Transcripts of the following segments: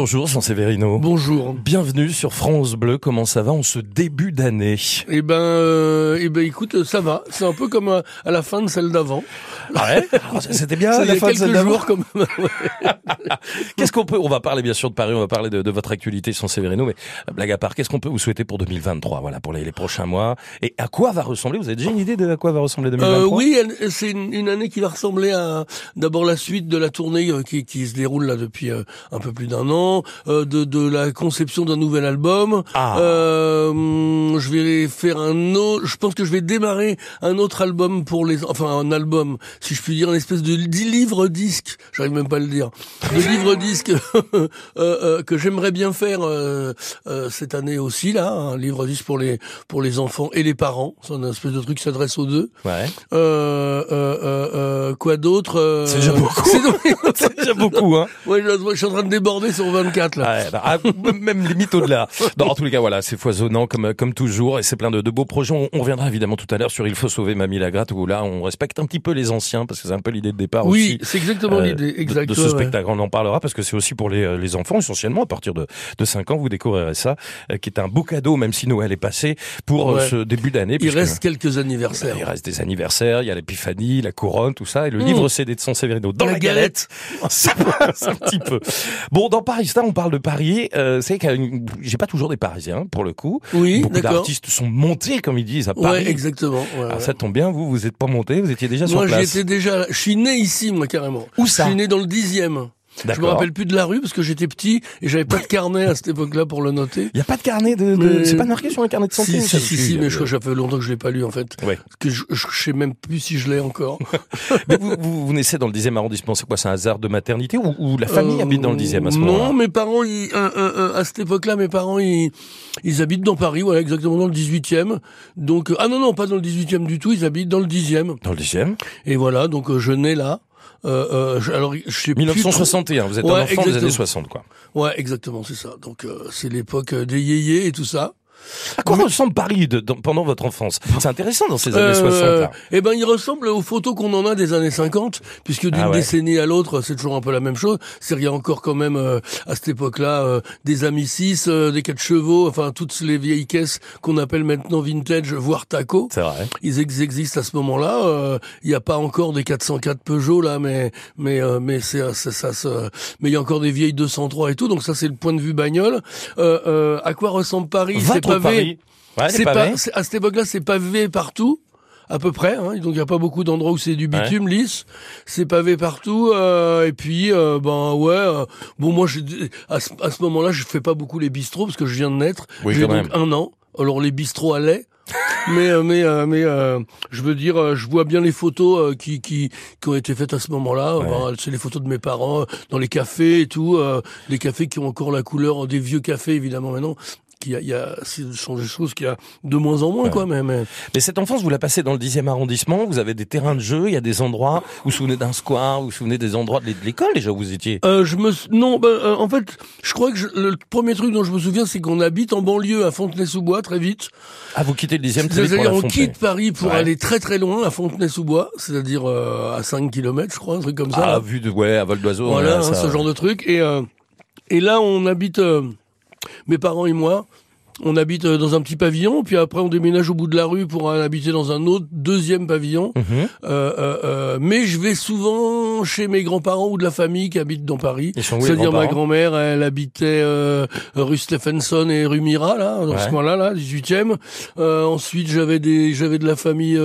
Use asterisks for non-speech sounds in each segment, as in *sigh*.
Bonjour Jean Séverino. Bonjour. Bienvenue sur France Bleu. Comment ça va en ce début d'année? Eh ben, euh, eh ben, écoute, ça va. C'est un peu comme à, à la fin de celle d'avant. Ah ouais? Alors, C'était bien *laughs* Ça, la fin de celle d'avant même. *laughs* Qu'est-ce qu'on peut On va parler bien sûr de Paris. On va parler de, de votre actualité Jean Séverino. Mais euh, blague à part, qu'est-ce qu'on peut vous souhaiter pour 2023 Voilà, pour les, les prochains mois? Et à quoi va ressembler Vous avez déjà une idée de à quoi va ressembler 2023 Euh, oui, c'est une, une année qui va ressembler à d'abord la suite de la tournée euh, qui, qui se déroule là depuis euh, un peu plus d'un an, euh, de, de la conception d'un nouvel album. Ah. Euh, je vais faire un autre. Je pense que je vais démarrer un autre album pour les. Enfin, un album, si je puis dire, une espèce de dix livres disque. J'arrive même pas à le dire. De livres disque *laughs* euh, euh, que j'aimerais bien faire euh, euh, cette année aussi là, un livre disque pour les pour les enfants et les parents. C'est un espèce de truc qui s'adresse aux deux. Ouais. Euh, euh, euh, quoi d'autre C'est déjà beaucoup. *laughs* c'est- *laughs* C'est déjà beaucoup, hein Ouais, je, je suis en train de déborder sur 24 là. Ouais, bah, ah, même limite au-delà. En tous les cas, voilà, c'est foisonnant comme comme toujours et c'est plein de, de beaux projets. On, on reviendra évidemment tout à l'heure sur Il faut sauver Mamie Lagratte où là on respecte un petit peu les anciens parce que c'est un peu l'idée de départ oui, aussi. c'est exactement euh, l'idée. de- Exact. de, ce ouais. spectacle. On en parlera parce que c'est aussi pour les, euh, les enfants essentiellement à partir de, de 5 ans. Vous découvrirez ça, euh, qui est un beau cadeau même si Noël est passé pour euh, Ouais. ce début d'année. Il puisque- reste quelques anniversaires. il reste des anniversaires, il y a l'épiphanie, la couronne, tout ça, et le Mmh. livre CD de San Severino dans la, La galette. *laughs* Ça passe un petit peu. Bon, dans Paris Star, on parle de Paris. Euh, c'est que j'ai pas toujours des Parisiens, pour le coup. Oui, Beaucoup d'artistes sont montés, comme ils disent, à Paris. Ouais, exactement. ouais, Alors ouais. ça tombe bien, vous, vous êtes pas monté, vous étiez déjà sur Moi, place. j'étais déjà. Je suis né ici, moi, carrément. Où ça? Je suis né dans le dixième. Je me rappelle plus de la rue parce que j'étais petit et j'avais pas de carnet à cette époque-là pour le noter. Il y a pas de carnet de, de... C'est pas marqué sur un carnet de santé. Si, si, si, si, mais je crois que ça fait longtemps que je l'ai pas lu en fait. Ouais. Que je, je sais même plus si je l'ai encore. *laughs* Mais vous, vous, vous naissez dans le 10e arrondissement, c'est quoi, c'est un hasard de maternité ou, ou la famille Euh, habite dans le 10e à ce moment-là Non, mes parents, ils, euh, euh, euh, à cette époque-là, mes parents, ils, ils habitent dans Paris, voilà, exactement dans le 18e. Donc, euh, ah non, non, pas dans le 18e du tout, ils habitent dans le 10e. Dans le 10e Et voilà, donc je nais là. Euh, euh, je- alors, je sais plus 1961, vous êtes Ouais, un enfant des exactement. années 60, quoi. Ouais, exactement, c'est ça. Donc, euh, c'est l'époque des yéyés et tout ça. À quoi ressemble Paris de- dans- pendant votre enfance? C'est intéressant dans ces années Euh, 60 là. Eh ben, il ressemble aux photos qu'on en a des années 50, puisque d'une Ah ouais. décennie à l'autre, c'est toujours un peu la même chose. C'est il y a encore quand même euh, à cette époque-là euh, des Amis 6, euh, des quatre chevaux, enfin toutes les vieilles caisses qu'on appelle maintenant vintage, voire taco. C'est vrai. Ils ex- existent à ce moment-là. euh, Il n'y a pas encore des 404 Peugeot là, mais mais euh, mais c'est ça, se- mais il y a encore des vieilles 203 et tout. Donc ça c'est le point de vue bagnole. Euh, euh, à quoi ressemble Paris? Votre pavé. Ouais, C'est pas, à cette époque-là, c'est pavé partout, à peu près. Hein, donc il y a pas beaucoup d'endroits où c'est du bitume lisse. C'est pavé partout. euh, et puis euh, ben ouais. euh, bon moi, j'ai- à ce, à ce moment-là, je fais pas beaucoup les bistrots parce que je viens de naître. Oui, J'ai donc un an. Alors les bistrots allaient. *laughs* mais euh, mais mais euh, je veux dire je vois bien les photos qui qui qui ont été faites à ce moment-là Ouais. Ben, c'est les photos de mes parents dans les cafés et tout euh, les cafés qui ont encore la couleur des vieux cafés évidemment maintenant qui a, il y a ce sont des choses qu'il y a de moins en moins Ouais. quoi mais, mais Mais cette enfance, vous la passez dans le 10e arrondissement, vous avez des terrains de jeu, il y a des endroits, vous vous souvenez d'un square, vous vous souvenez des endroits de l'é- de l'école déjà où vous étiez? Euh, je me non ben, euh, en fait je crois que je- le premier truc dont je me souviens c'est qu'on habite en banlieue à Fontenay-sous-Bois très vite Ah, vous quittez le 10e très vite pour c'est-à-dire la on Fontenay. quitte Paris pour Ouais. aller très très loin à Fontenay-sous-Bois c'est-à-dire euh, à 5 kilomètres je crois un truc comme ça Ah, vu de, ouais, à vol d'oiseau. voilà hein, ça- ce genre de truc et euh, et là on habite euh, mes parents et moi on habite euh, dans un petit pavillon, puis après on déménage au bout de la rue pour habiter dans un autre deuxième pavillon. Mhm. Euh, euh, euh, mais je vais souvent chez mes grands-parents ou de la famille qui habitent dans Paris. C'est-à-dire ma grand-mère, elle habitait euh, rue Stephenson et rue Mira, là, dans Ouais. ce coin-là, là, 18e. Euh, ensuite, j'avais des, j'avais de la famille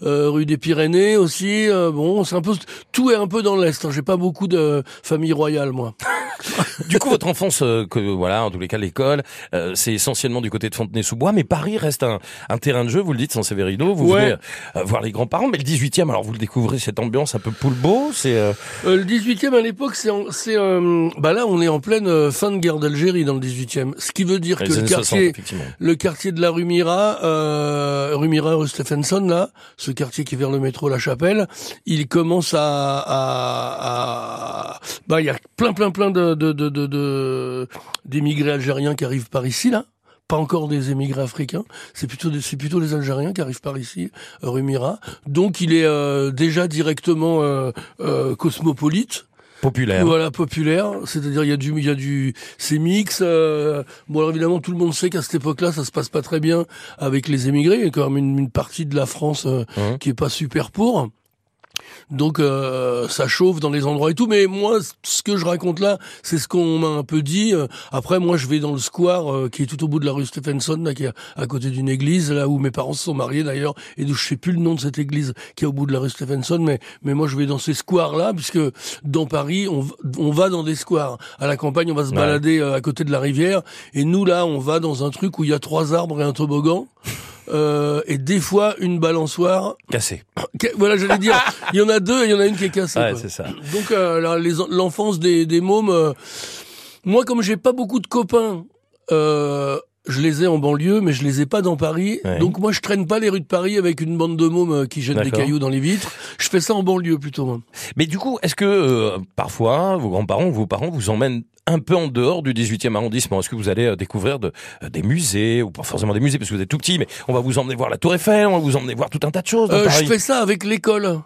rue des Pyrénées aussi. Bon, c'est un peu, tout est un peu dans l'est. Hein. J'ai pas beaucoup de famille royale, moi. *laughs* *laughs* Du coup, votre enfance, euh, que voilà, en tous les cas, l'école, euh, c'est essentiellement du côté de Fontenay-sous-Bois, mais Paris reste un, un terrain de jeu. Vous le dites, San Severino. Vous Ouais. venez euh, voir les grands-parents, mais le 18e, alors vous le découvrez cette ambiance un peu poulbeau. C'est euh, Euh, le 18e à l'époque, c'est, c'est, euh, bah là, on est en pleine fin de guerre d'Algérie dans le 18e. Ce qui veut dire que le années 60, quartier, le quartier de la rue Mira, euh, rue Mira, rue Stephenson, là, ce quartier qui est vers le métro La Chapelle, il commence à, à, à- bah, il y a plein, plein, plein de, de, de, de, de- d'émigrés algériens qui arrivent par ici, là. Pas encore des émigrés africains, c'est plutôt des, c'est plutôt les Algériens qui arrivent par ici, euh, rue Mira. Donc il est euh, déjà directement euh, euh, cosmopolite. populaire. Voilà, populaire. C'est-à-dire, il y a du, il y a du, c'est mix. euh, bon, alors évidemment, tout le monde sait qu'à cette époque-là, ça se passe pas très bien avec les émigrés. Il y a quand même une, une partie de la France euh, Mhm. qui est pas super pour. Donc euh, ça chauffe dans les endroits et tout, mais moi ce que je raconte là, c'est ce qu'on m'a un peu dit. Euh, Après moi je vais dans le square euh, qui est tout au bout de la rue Stephenson, là, qui est à côté d'une église, là où mes parents se sont mariés d'ailleurs, et d'où je sais plus le nom de cette église qui est au bout de la rue Stephenson, mais mais moi je vais dans ces squares là, puisque dans Paris on, on va dans des squares. À la campagne on va se Ouais. balader euh, à côté de la rivière, et nous là on va dans un truc où il y a trois arbres et un toboggan. Euh, et des fois une balançoire Cassé. Que- Voilà, j'allais dire, il y en a deux et il y en a une qui est cassée. Ouais, c'est ça. Donc euh, l'enfance des, des mômes, euh, moi comme j'ai pas beaucoup de copains, euh, je les ai en banlieue, mais je les ai pas dans Paris. Ouais. Donc moi je traîne pas les rues de Paris avec une bande de mômes euh, qui jettent des cailloux dans les vitres. Je fais ça en banlieue plutôt. Mais du coup, est-ce que euh, parfois vos grands-parents ou vos parents vous emmènent un peu en dehors du 18e arrondissement Est-ce que vous allez euh, découvrir de, euh, des musées ou pas forcément des musées parce que vous êtes tout petit, mais on va vous emmener voir la Tour Eiffel, on va vous emmener voir tout un tas de choses dans Euh, je fais ça avec l'école.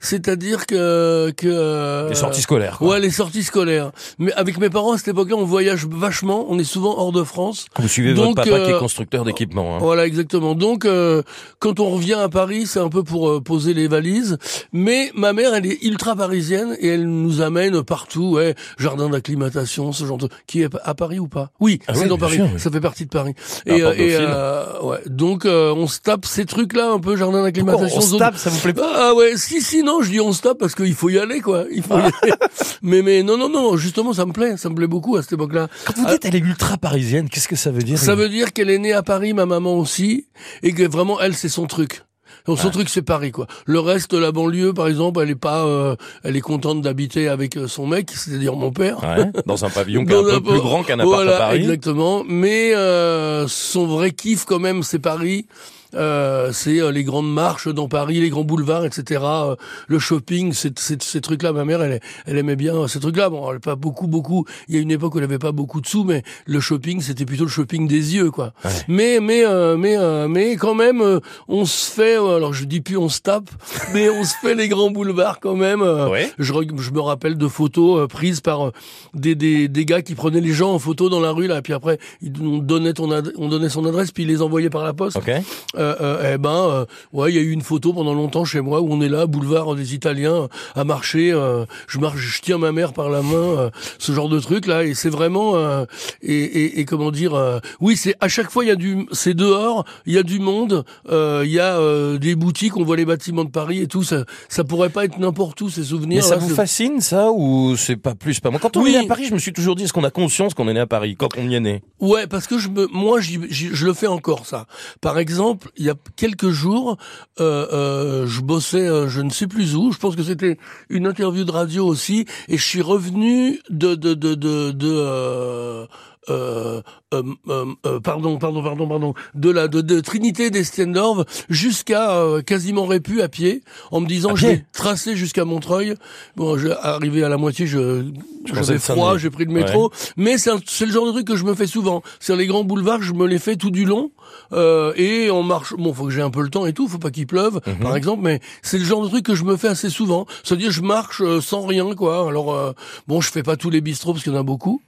C'est-à-dire que que euh, Les sorties scolaires. Quoi. Ouais, les sorties scolaires. Mais avec mes parents à cette époque-là, on voyage vachement. On est souvent hors de France. Vous suivez Donc, votre papa qui est euh, constructeur d'équipement. Hein. Voilà, exactement. Donc, euh, quand on revient à Paris, c'est un peu pour euh, poser les valises. Mais ma mère, elle est ultra parisienne et elle nous amène partout. Ouais, jardin d'acclimatation, ce genre de qui est à Paris ou pas? Oui, Ah c'est oui, dans Paris. sûr, oui. Ça fait partie de Paris. Ah, Et, euh, et euh, ouais, donc euh, on se tape ces trucs-là, un peu jardin d'acclimatation. on se zone- tape, ça vous plaît pas? Ah ouais, si si non, je dis on se tape parce qu'il faut y aller quoi. Il faut y aller. mais mais non non non, justement ça me plaît, ça me plaît beaucoup à cette époque-là. Quand vous dites elle est ultra parisienne, qu'est-ce que ça veut dire Ça veut dire qu'elle est née à Paris, ma maman aussi, et que vraiment elle c'est son truc. Donc son truc c'est Paris quoi. Le reste la banlieue par exemple, elle est pas, euh, elle est contente d'habiter avec euh, son mec, c'est-à-dire mon père. Ouais, dans un pavillon qui est un peu plus grand qu'un appart voilà, à Paris. Exactement. Mais euh, son vrai kiff quand même, c'est Paris. Euh, c'est euh, les grandes marches dans Paris, les grands boulevards, etc. euh, le shopping, c'est c'est- ces trucs-là. Ma mère, elle, elle aimait bien euh, ces trucs-là. Bon, elle pas beaucoup, beaucoup. Il y a une époque où elle avait pas beaucoup de sous, mais le shopping, c'était plutôt le shopping des yeux, quoi. Ouais. Mais, mais, euh, mais, euh, mais quand même, euh, on se fait. euh, alors, je dis plus on se tape, *laughs* mais on se fait les grands boulevards quand même. Ouais. je, je me rappelle de photos prises par des, des, des gars qui prenaient les gens en photo dans la rue là, puis après ils, on donnait ton ad- on donnait son adresse, puis ils les envoyaient par la poste. Ok. Euh, euh, eh ben, euh, ouais, il y a eu une photo pendant longtemps chez moi où on est là, boulevard des Italiens, à marcher. euh, je marche, je tiens ma mère par la main, euh, ce genre de truc là, et c'est vraiment euh, et, et, et comment dire, euh, oui, c'est à chaque fois il y a du, c'est dehors, il y a du monde, euh, il y a euh, des boutiques, on voit les bâtiments de Paris et tout, ça, ça pourrait pas être n'importe où ces souvenirs. Mais ça là, vous fascine ça ou c'est pas plus pas moi? Quand on Oui. est né à Paris, je me suis toujours dit est-ce qu'on a conscience qu'on est né à Paris quand on y est né? Ouais, parce que je me, moi, j'y- je le fais encore ça. Par exemple, il y a quelques jours, euh, euh, je bossais, euh, je ne sais plus où. Je pense que c'était une interview de radio aussi, et je suis revenu de de de de, de euh, euh, euh, euh, pardon, pardon, pardon, pardon, de la de, de Trinité d'Estendorf jusqu'à euh, quasiment Répu à pied, en me disant je vais tracer jusqu'à Montreuil. Bon, je, arrivé à la moitié, je j'avais froid, j'ai pris le métro, mais c'est le genre de truc que je me fais souvent. C'est les grands boulevards, je me les fais tout du long euh, et on marche. Bon, faut que j'ai un peu le temps et tout, faut pas qu'il pleuve, Mhm. par exemple, mais c'est le genre de truc que je me fais assez souvent. C'est-à-dire, je marche euh, sans rien, quoi. Alors, euh, bon, je fais pas tous les bistrots parce qu'il y en a beaucoup.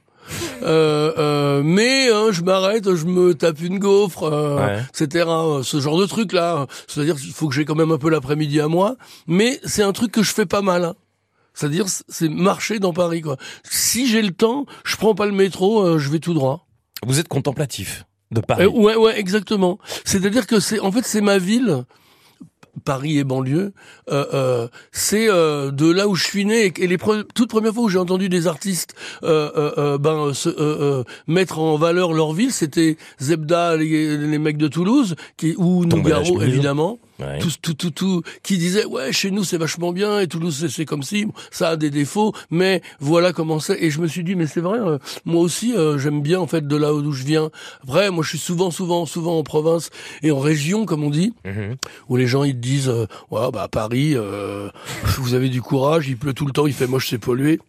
Euh, euh, mais hein, je m'arrête, je me tape une gaufre, euh, Ouais. etc. euh, Ce genre de truc là. C'est-à-dire qu'il faut que j'ai quand même un peu l'après-midi à moi. Mais c'est un truc que je fais pas mal. hein. C'est-à-dire, c'est marcher dans Paris, quoi. Si j'ai le temps, je prends pas le métro, euh, je vais tout droit. Vous êtes contemplatif de Paris. Ouais, ouais, exactement. C'est-à-dire que c'est, en fait, c'est ma ville. Paris et banlieue, euh, euh, c'est euh, de là où je suis né et, les pre- toutes premières fois où j'ai entendu des artistes ben se, euh, euh, mettre en valeur leur ville, c'était Zebda, les, les mecs de Toulouse, qui ou Nougaro évidemment, Ouais. tout, tout, tout, tout, qui disait ouais chez nous c'est vachement bien et Toulouse c'est- comme si ça a des défauts mais voilà comment c'est et je me suis dit mais c'est vrai euh, moi aussi euh, j'aime bien en fait de là d'où je viens après moi je suis souvent souvent souvent en province et en région comme on dit Mhm. où les gens ils te disent euh, ouais bah à Paris euh, vous avez du courage il pleut tout le temps il fait moche c'est pollué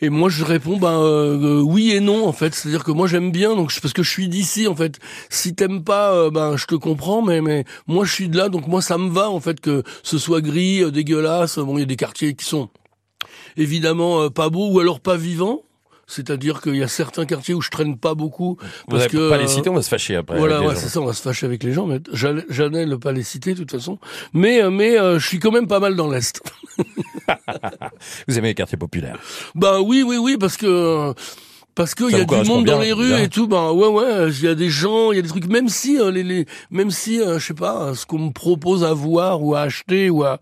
et moi je réponds ben euh, euh, oui et non en fait c'est-à-dire que moi j'aime bien donc parce que je suis d'ici en fait si t'aimes pas euh, ben je te comprends mais mais moi je suis de là donc moi ça me va en fait que ce soit gris dégueulasse bon il y a des quartiers qui sont évidemment pas beau ou alors pas vivant. C'est-à-dire qu'il y a certains quartiers où je traîne pas beaucoup. Vous Parce n'allez que, pas les euh, citer, on va se fâcher après. Voilà, ouais, c'est ça, on va se fâcher avec les gens, mais j'allais ne pas les citer de toute façon. Mais euh, mais euh, je suis quand même pas mal dans l'est. *laughs* Vous aimez les quartiers populaires. bah oui, oui, oui, parce que parce qu'il y a vous du monde dans bien, les rues bien. et tout. Ben ouais, ouais, il y a des gens, il y a des trucs. Même si euh, les, les même si euh, je sais pas, ce qu'on me propose à voir ou à acheter ou à.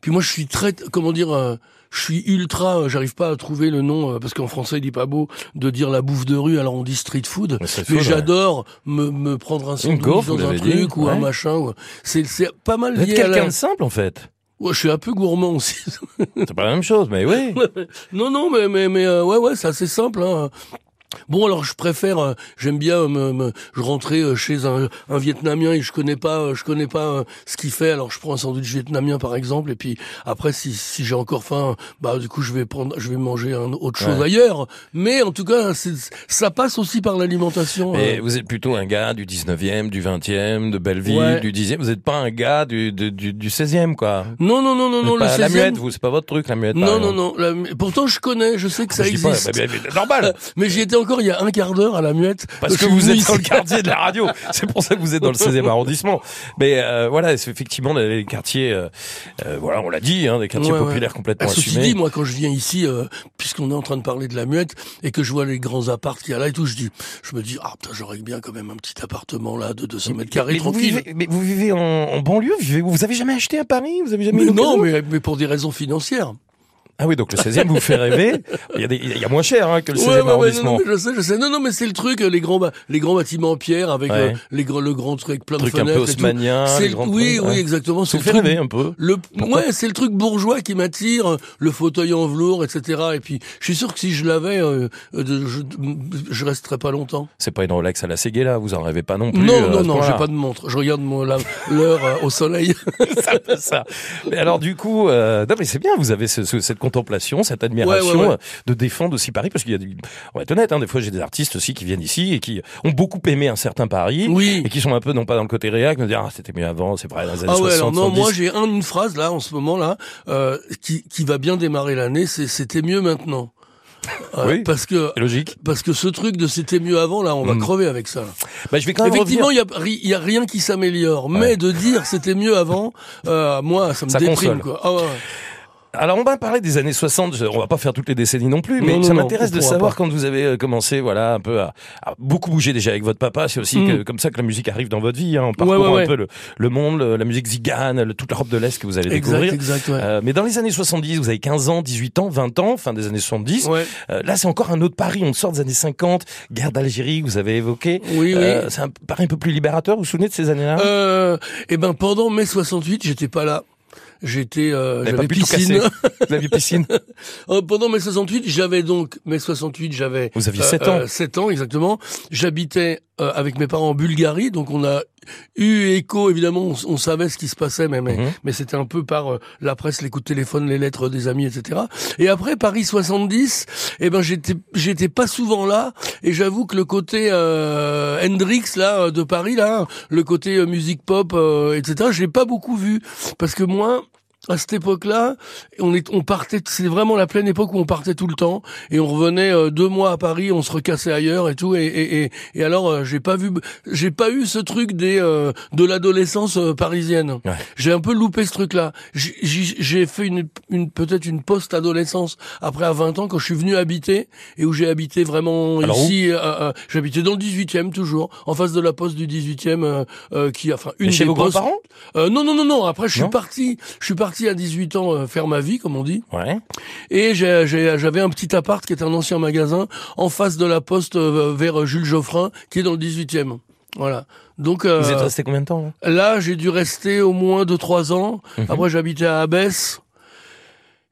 Puis moi, je suis très, comment dire. Je suis ultra, euh, j'arrive pas à trouver le nom euh, parce qu'en français il dit pas beau de dire la bouffe de rue, alors on dit street food. Mais Mais ouais. j'adore me, me prendre un sandwich gaufre, dans un dit, truc ou un machin. C'est pas mal lié quelqu'un la. de simple en fait. Ouais, je suis un peu gourmand aussi. C'est pas la même chose, mais oui. *laughs* non, non, mais mais mais euh, ouais, ouais, c'est assez simple. Hein. Bon, alors je préfère, euh, j'aime bien euh, me, me- je rentrais euh, chez un, un Vietnamien et je connais pas, euh, je connais pas ce qu'il fait. Alors je prends un sandwich vietnamien par exemple, et puis après si si j'ai encore faim, bah du coup je vais prendre, je vais manger un autre chose Ouais. ailleurs. Mais en tout cas, ça passe aussi par l'alimentation. Mais vous êtes plutôt un gars du 19e, du 20e, de Belleville, Ouais. du 10e. Vous n'êtes pas un gars du, du, du, du 16e, quoi. Non, non, non, non, non, le pas la 16e. muette, vous, c'est pas votre truc, la muette. Non, non, non. la- pourtant, je connais, je sais que ça dis pas, existe. bah, bah, normal. *laughs* Mais j'y étais encore il y a un quart d'heure à la muette. Parce que vous êtes dans le quartier de la radio. *laughs* C'est pour ça que vous êtes dans le 16e arrondissement. Mais euh, voilà, c'est effectivement les quartiers, euh, euh, voilà, on l'a dit, hein, des quartiers Ouais, ouais. populaires complètement Ah, Ceci assumés. dit, moi, quand je viens ici, euh, puisqu'on est en train de parler de la muette, et que je vois les grands apparts qu'il y a là et tout, je dis, je me dis, ah putain, j'aurais bien quand même un petit appartement là de 200 mètres carrés vous tranquille. vivez, mais vous vivez en, en banlieue vous, vivez- vous avez jamais acheté à Paris? Vous avez jamais Mais eu non, mais, mais pour des raisons financières. Ah oui, donc le 16e vous fait rêver. Il y a, des, il y a moins cher hein, que le 16e Ouais, ouais, ouais, non, arrondissement. non, mais je sais, je sais. Non, non, mais c'est le truc, euh, les grands, les grands bâtiments en pierre avec Ouais. euh, les grands, le grand truc plein truc de un peu fenêtres. et tout. haussmannien. C'est le- oui, oui, exactement. Ça C'est le fait truc, rêver un peu. le, Pourquoi ouais, c'est le truc bourgeois qui m'attire, le fauteuil en velours, etc. Et puis, je suis sûr que si je l'avais, euh, euh, je, je resterais pas longtemps. C'est pas une Rolex à la Séguéla, vous en rêvez pas non plus. non, euh, non, non, j'ai pas de montre. Je regarde mon- l'heure au soleil. *laughs* Un peu ça. Mais alors du coup, euh, non mais c'est bien, vous avez ce- ce- cette contemplation, cette admiration Ouais, ouais, ouais. de défendre aussi Paris, parce qu'il y a, du, on va être honnête, hein, des fois j'ai des artistes aussi qui viennent ici et qui ont beaucoup aimé un certain Paris. Oui. Et qui sont un peu non pas dans le côté réac, me dire ah c'était mieux avant, c'est vrai dans les années Ah ouais, 60, alors non, 70. moi j'ai un, une phrase là en ce moment là euh, qui, qui va bien démarrer l'année, c'est c'était mieux maintenant. Euh, Oui. Parce que logique. parce que ce truc de c'était mieux avant là, on va Mm. crever avec ça. Bah, je vais quand même Effectivement, il y y a rien qui s'améliore, Ouais. mais de dire c'était mieux avant, euh, moi ça me Ça déprime console. quoi. Ah ouais. Alors on va parler des années 60, je- on va pas faire toutes les décennies non plus, mais Non, non, ça m'intéresse de savoir pas. quand vous avez euh, commencé voilà un peu à, à beaucoup bouger déjà avec votre papa, c'est aussi Mm. que, comme ça que la musique arrive dans votre vie, hein, en Ouais, parcourant ouais, un peu le, le monde, le- la musique zigane, le- toute l'Europe de l'Est que vous allez Exact, découvrir. exact, ouais. Euh, mais dans les années 70, vous avez 15 ans, 18 ans, 20 ans, fin des années 70. Ouais. Euh, là, c'est encore un autre Paris. On sort des années 50, guerre d'Algérie que vous avez évoqué. Oui, oui. Euh, c'est un Paris un peu plus libérateur. Vous vous souvenez de ces années-là? Euh, et ben pendant mai 68, j'étais pas là. J'étais, euh, j'avais piscine. Vous *laughs* aviez piscine. *laughs* Euh, pendant mai 68, j'avais donc mai 68, j'avais Vous aviez euh, 7 ans. euh, 7 ans exactement. J'habitais euh, avec mes parents en Bulgarie, donc on a eu écho évidemment, on, on savait ce qui se passait, mais mais, Mhm. mais c'était un peu par euh, la presse, les coups de téléphone, les lettres des amis, etc. Et après Paris 70, eh ben j'étais j'étais pas souvent là, et j'avoue que le côté euh, Hendrix là euh, de Paris là, le côté euh, musique pop, euh, etc. Je l'ai pas beaucoup vu parce que moi à cette époque-là, on est, on partait, c'est vraiment la pleine époque où on partait tout le temps et on revenait euh, deux mois à Paris, on se recassait ailleurs et tout. Et, et, et, et alors, euh, j'ai pas vu, j'ai pas eu ce truc des euh, de l'adolescence euh, parisienne. Ouais. J'ai un peu loupé ce truc-là. J'ai- fait une, une peut-être une post-adolescence après à 20 ans quand je suis venu habiter et où j'ai habité vraiment Alors ici. euh, J'habitais dans le 18e toujours, en face de la poste du 18e, euh, euh, qui, enfin, une Et chez des vos grands-parents? Euh, non, non, non, non. Après, je suis parti. Je suis parti à 18 ans euh, faire ma vie, comme on dit. Ouais. Et j'ai- j'ai- j'avais un petit appart qui était un ancien magasin en face de la poste euh, vers Jules Geoffrin, qui est dans le 18e. Voilà. Donc euh, Vous êtes resté combien de temps là? là, j'ai dû rester au moins 2-3 ans. Mhm. Après, j'habitais à Abbesse.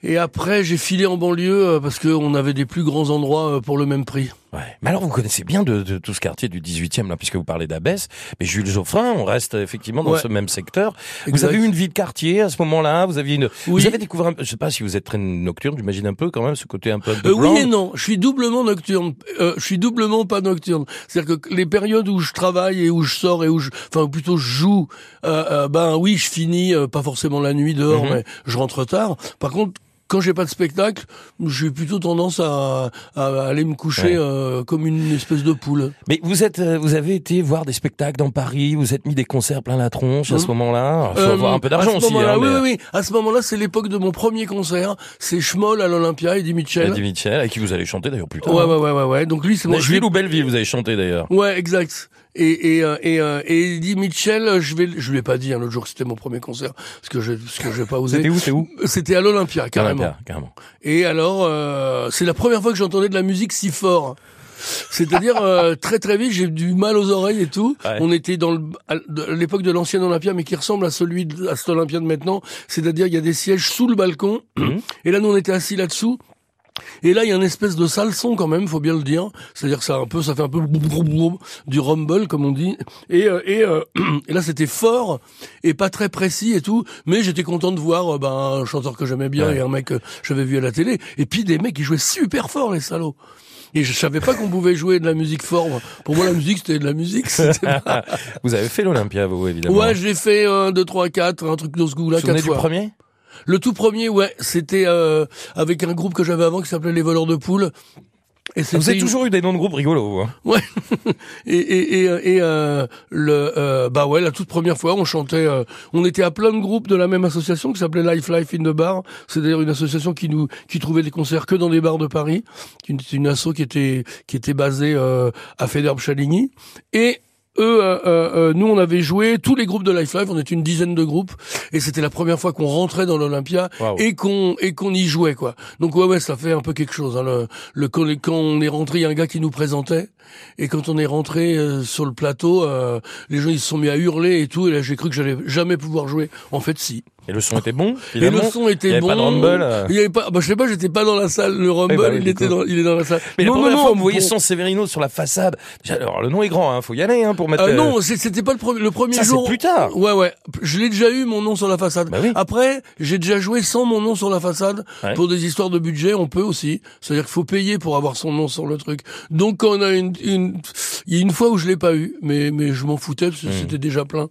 Et après, j'ai filé en banlieue euh, parce qu'on avait des plus grands endroits euh, pour le même prix. Ouais. Mais alors, vous connaissez bien de, de tout ce quartier du 18e, là, puisque vous parlez d'Abbesse. Mais Jules Geoffrin, on reste effectivement dans Ouais. ce même secteur. Vous avez eu une vie de quartier à ce moment-là? Vous aviez une. Oui. Vous avez découvert. Un... peu- Je sais pas si vous êtes très nocturne. J'imagine un peu quand même ce côté un peu. Euh, oui et non, je suis doublement nocturne. Euh, je suis doublement pas nocturne. C'est-à-dire que les périodes où je travaille et où je sors et où je, enfin plutôt je joue, euh, euh, ben oui, je finis euh, pas forcément la nuit dehors, Mhm. mais je rentre tard. Par contre, quand j'ai pas de spectacle, j'ai plutôt tendance à, à aller me coucher euh, comme une espèce de poule. Mais vous êtes, euh, vous avez été voir des spectacles dans Paris, vous êtes mis des concerts plein la tronche à ce moment-là. Il faut avoir un peu d'argent Euh, à aussi. hein, oui, mais- oui, oui. À ce moment-là, c'est l'époque de mon premier concert. C'est Schmoll à l'Olympia, Eddie Mitchell. Eddie Mitchell, avec qui vous allez chanter d'ailleurs plus tard. Ouais, hein. ouais, ouais, ouais, ouais. Donc lui, c'est mon. Nashville ou Belleville, vous avez chanté d'ailleurs. Ouais, exact. Et et euh, et, euh, et Eddie Mitchell, euh, je vais, je lui ai pas dit hein, l'autre jour que c'était mon premier concert, parce que je, parce que j'ai pas osé. C'était où, c'est où C'était à l'Olympia, carrément. Olympia, carrément. Et alors, euh, c'est la première fois que j'entendais de la musique si fort. C'est-à-dire euh, très très vite, j'ai eu du mal aux oreilles et tout. Ouais. On était dans le- à l'époque de l'ancienne Olympia, mais qui ressemble à celui de, à cet Olympia de maintenant. C'est-à-dire, il y a des sièges sous le balcon. Mhm. Et là, nous, on était assis là-dessous. Et là, il y a une espèce de sale son quand même, faut bien le dire. C'est-à-dire que ça un peu, ça fait un peu du rumble comme on dit. Et euh, et, euh, *clears throat* et là, c'était fort et pas très précis et tout. Mais j'étais content de voir euh, ben, un chanteur que j'aimais bien Ouais. et un mec que j'avais vu à la télé. Et puis des mecs qui jouaient super fort, les salauds. Et je savais pas qu'on pouvait jouer de la musique fort. moi. Pour moi, la musique, c'était de la musique. pas- *laughs* Vous avez fait l'Olympia, vous, évidemment. Ouais, j'ai fait un, deux, trois, quatre, un truc de ce goût-là, quatre du fois. premier? Le tout premier, ouais, c'était euh, avec un groupe que j'avais avant qui s'appelait Les Voleurs de Poules. Et Vous c'était avez une- toujours eu des noms de groupes rigolos, vous, hein. Ouais. *laughs* et et et, euh, et euh, le euh, bah ouais la toute première fois on chantait euh, on était à plein de groupes de la même association qui s'appelait Life Life in the Bar c'est d'ailleurs une association qui nous qui trouvait des concerts que dans des bars de Paris une une asso qui était qui était basée euh, à Fédère Chaligny et eux, euh, euh, euh, nous, on avait joué tous les groupes de Life Life. On était une dizaine de groupes, et c'était la première fois qu'on rentrait dans l'Olympia et qu'on et qu'on y jouait, quoi. Donc ouais, ouais, ça fait un peu quelque chose. Hein, le, le quand on est rentré, il y a un gars qui nous présentait, et quand on est rentré euh, sur le plateau, euh, les gens ils se sont mis à hurler et tout. Et là, j'ai cru que j'allais jamais pouvoir jouer. En fait, si. Et le son était bon *laughs* Et le son était Il y avait bon. pas de rumble? Euh. Il y avait pas. Bah, je sais pas, j'étais pas dans la salle. Le rumble, bah oui, il était coup. dans, il est dans la salle. Mais non, la non, première non, fois vous voyez bon. San Severino sur la façade, alors le nom est grand, hein, faut y aller hein, pour mettre. Euh, euh, non, c'était pas le premier. Le premier ça c'est jour. plus tard. Ouais, ouais. Je l'ai déjà eu mon nom sur la façade. Bah oui. Après, j'ai déjà joué sans mon nom sur la façade Ouais. pour des histoires de budget. On peut aussi. C'est-à-dire qu'il faut payer pour avoir son nom sur le truc. Donc, quand on a une, une, il y a une fois où je l'ai pas eu, mais mais je m'en foutais parce que Hmm. c'était déjà plein.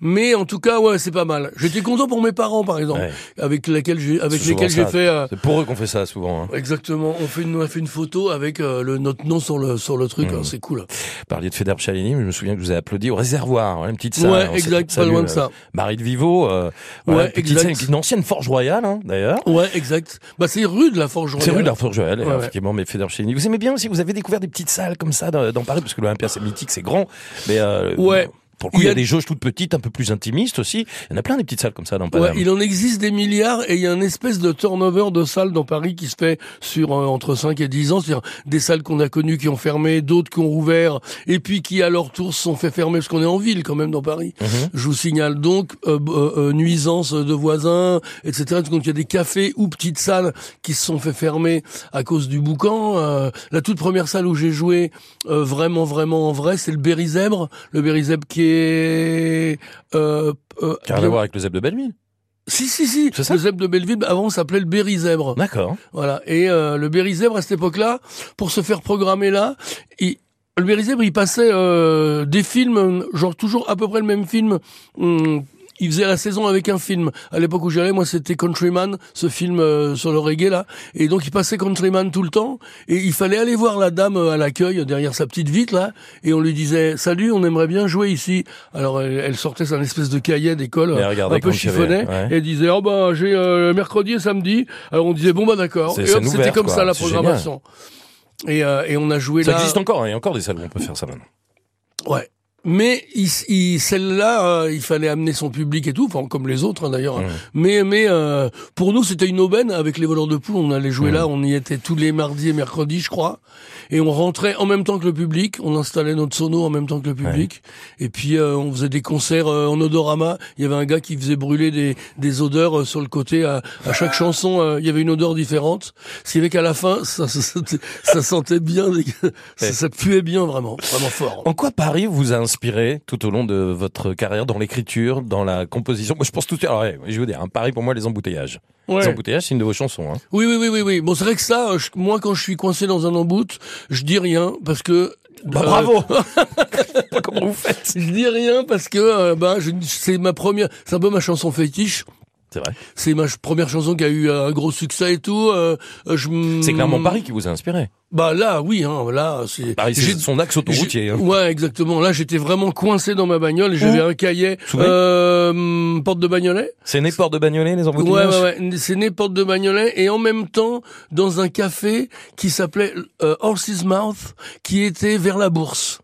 Mais en tout cas, ouais, c'est pas mal. J'étais content pour mes parents, par exemple, Ouais. avec lesquels j'ai, avec C'est lesquels j'ai fait. euh, C'est pour eux qu'on fait ça souvent. Hein. Exactement. On fait une, on a fait une photo avec euh, le notre nom sur le sur le truc. Hein, c'est cool. Vous parliez de Feder Chalini, mais je me souviens que je vous ai applaudi au réservoir, hein, une petite salle. Ouais, exact, pas loin de euh, ça. Marie de Vivo, euh, voilà, Ouais, une petite exact. une ancienne forge royale, hein, d'ailleurs. Ouais, exact. Bah, c'est rue de la Forge C'est Royale. rue de la Forge Royale, Ouais, effectivement, mais Feder Chalini. Vous aimez bien aussi, vous avez découvert des petites salles comme ça dans, dans Paris, parce que l'Olympia c'est mythique, c'est grand, mais euh, Ouais. Pour le coup, il y, a des jauges toutes petites, un peu plus intimistes aussi. Il y en a plein des petites salles comme ça dans Paname. Ouais, il en existe des milliards et il y a une espèce de turnover de salles dans Paris qui se fait sur euh, entre 5 et 10 ans, c'est-à-dire des salles qu'on a connues qui ont fermé, d'autres qui ont rouvert et puis qui à leur tour se sont fait fermer parce qu'on est en ville quand même dans Paris. Mhm. Je vous signale donc euh, euh, euh, nuisance de voisins, etc. Donc il y a des cafés ou petites salles qui se sont fait fermer à cause du boucan. Euh, la toute première salle où j'ai joué vraiment vraiment en vrai, c'est le Berry Zèbre, le Berry Zèbre qui est euh, euh, Qui a rien à voir avec le Zeb de Belleville. si, si, si. Ça Le zèbre de Belleville, avant, s'appelait le Berry Zèbre. D'accord. Voilà. Et euh, le Berry Zèbre, à cette époque-là, pour se faire programmer là, il- le Berry Zèbre, il passait euh, des films, genre toujours à peu près le même film. hum, il faisait la saison avec un film. À l'époque où j'y allais, moi, c'était Countryman, ce film euh, sur le reggae là. Et donc, il passait Countryman tout le temps. Et il fallait aller voir la dame euh, à l'accueil derrière sa petite vitre là. Et on lui disait "Salut, on aimerait bien jouer ici." Alors, elle, elle sortait un espèce de cahier d'école, euh, un peu chiffonné, ouais. et elle disait "Oh bah j'ai euh, mercredi et samedi." Alors on disait "Bon bah d'accord." C'est Et c'était comme quoi. ça la programmation. Et, euh, et on a joué Ça là. existe encore, hein, il y a encore des salles où on peut faire ça maintenant. Mais il, il- celle-là, euh, il fallait amener son public et tout, enfin comme les autres hein, d'ailleurs. Mmh. Mais mais euh, pour nous c'était une aubaine avec les voleurs de poules. On allait jouer Mmh. là, on y était tous les mardis et mercredis, je crois, et on rentrait en même temps que le public. On installait notre sono en même temps que le public. Et puis euh, on faisait des concerts euh, en odorama. Il y avait un gars qui faisait brûler des des odeurs euh, sur le côté. À, à chaque chanson, euh, il y avait une odeur différente. Ce qui fait qu'à la fin, ça ça, sentait- ça sentait bien, ça, ça puait bien vraiment, vraiment fort. En quoi Paris vous a inspiré tout au long de votre carrière dans l'écriture, dans la composition Moi, je pense tout de suite. Alors, ouais, je vous dire, hein, Paris pour moi, les embouteillages. Ouais. Les embouteillages, c'est une de vos chansons. Hein. Oui, oui, oui, oui, oui. Bon, c'est vrai que ça, je- moi, quand je suis coincé dans un embout, je dis rien parce que. Bah, euh, bravo *laughs* Comment vous faites Je dis rien parce que, euh, je- c'est ma première, c'est un peu ma chanson fétiche. C'est vrai. C'est ma première chanson qui a eu un gros succès et tout. euh, euh, je C'est clairement Paris qui vous a inspiré. Bah là, oui, hein, là, c'est. Paris, c'est son axe autoroutier. hein. Ouais, exactement. Là, j'étais vraiment coincé dans ma bagnole et j'avais un cahier. Euh, porte de Bagnolet. C'est né Port de Bagnolet, les Ouais, embouteillages ouais, ouais. C'est né porte de Bagnolet et en même temps dans un café qui s'appelait euh, Horse's Mouth, qui était vers la Bourse.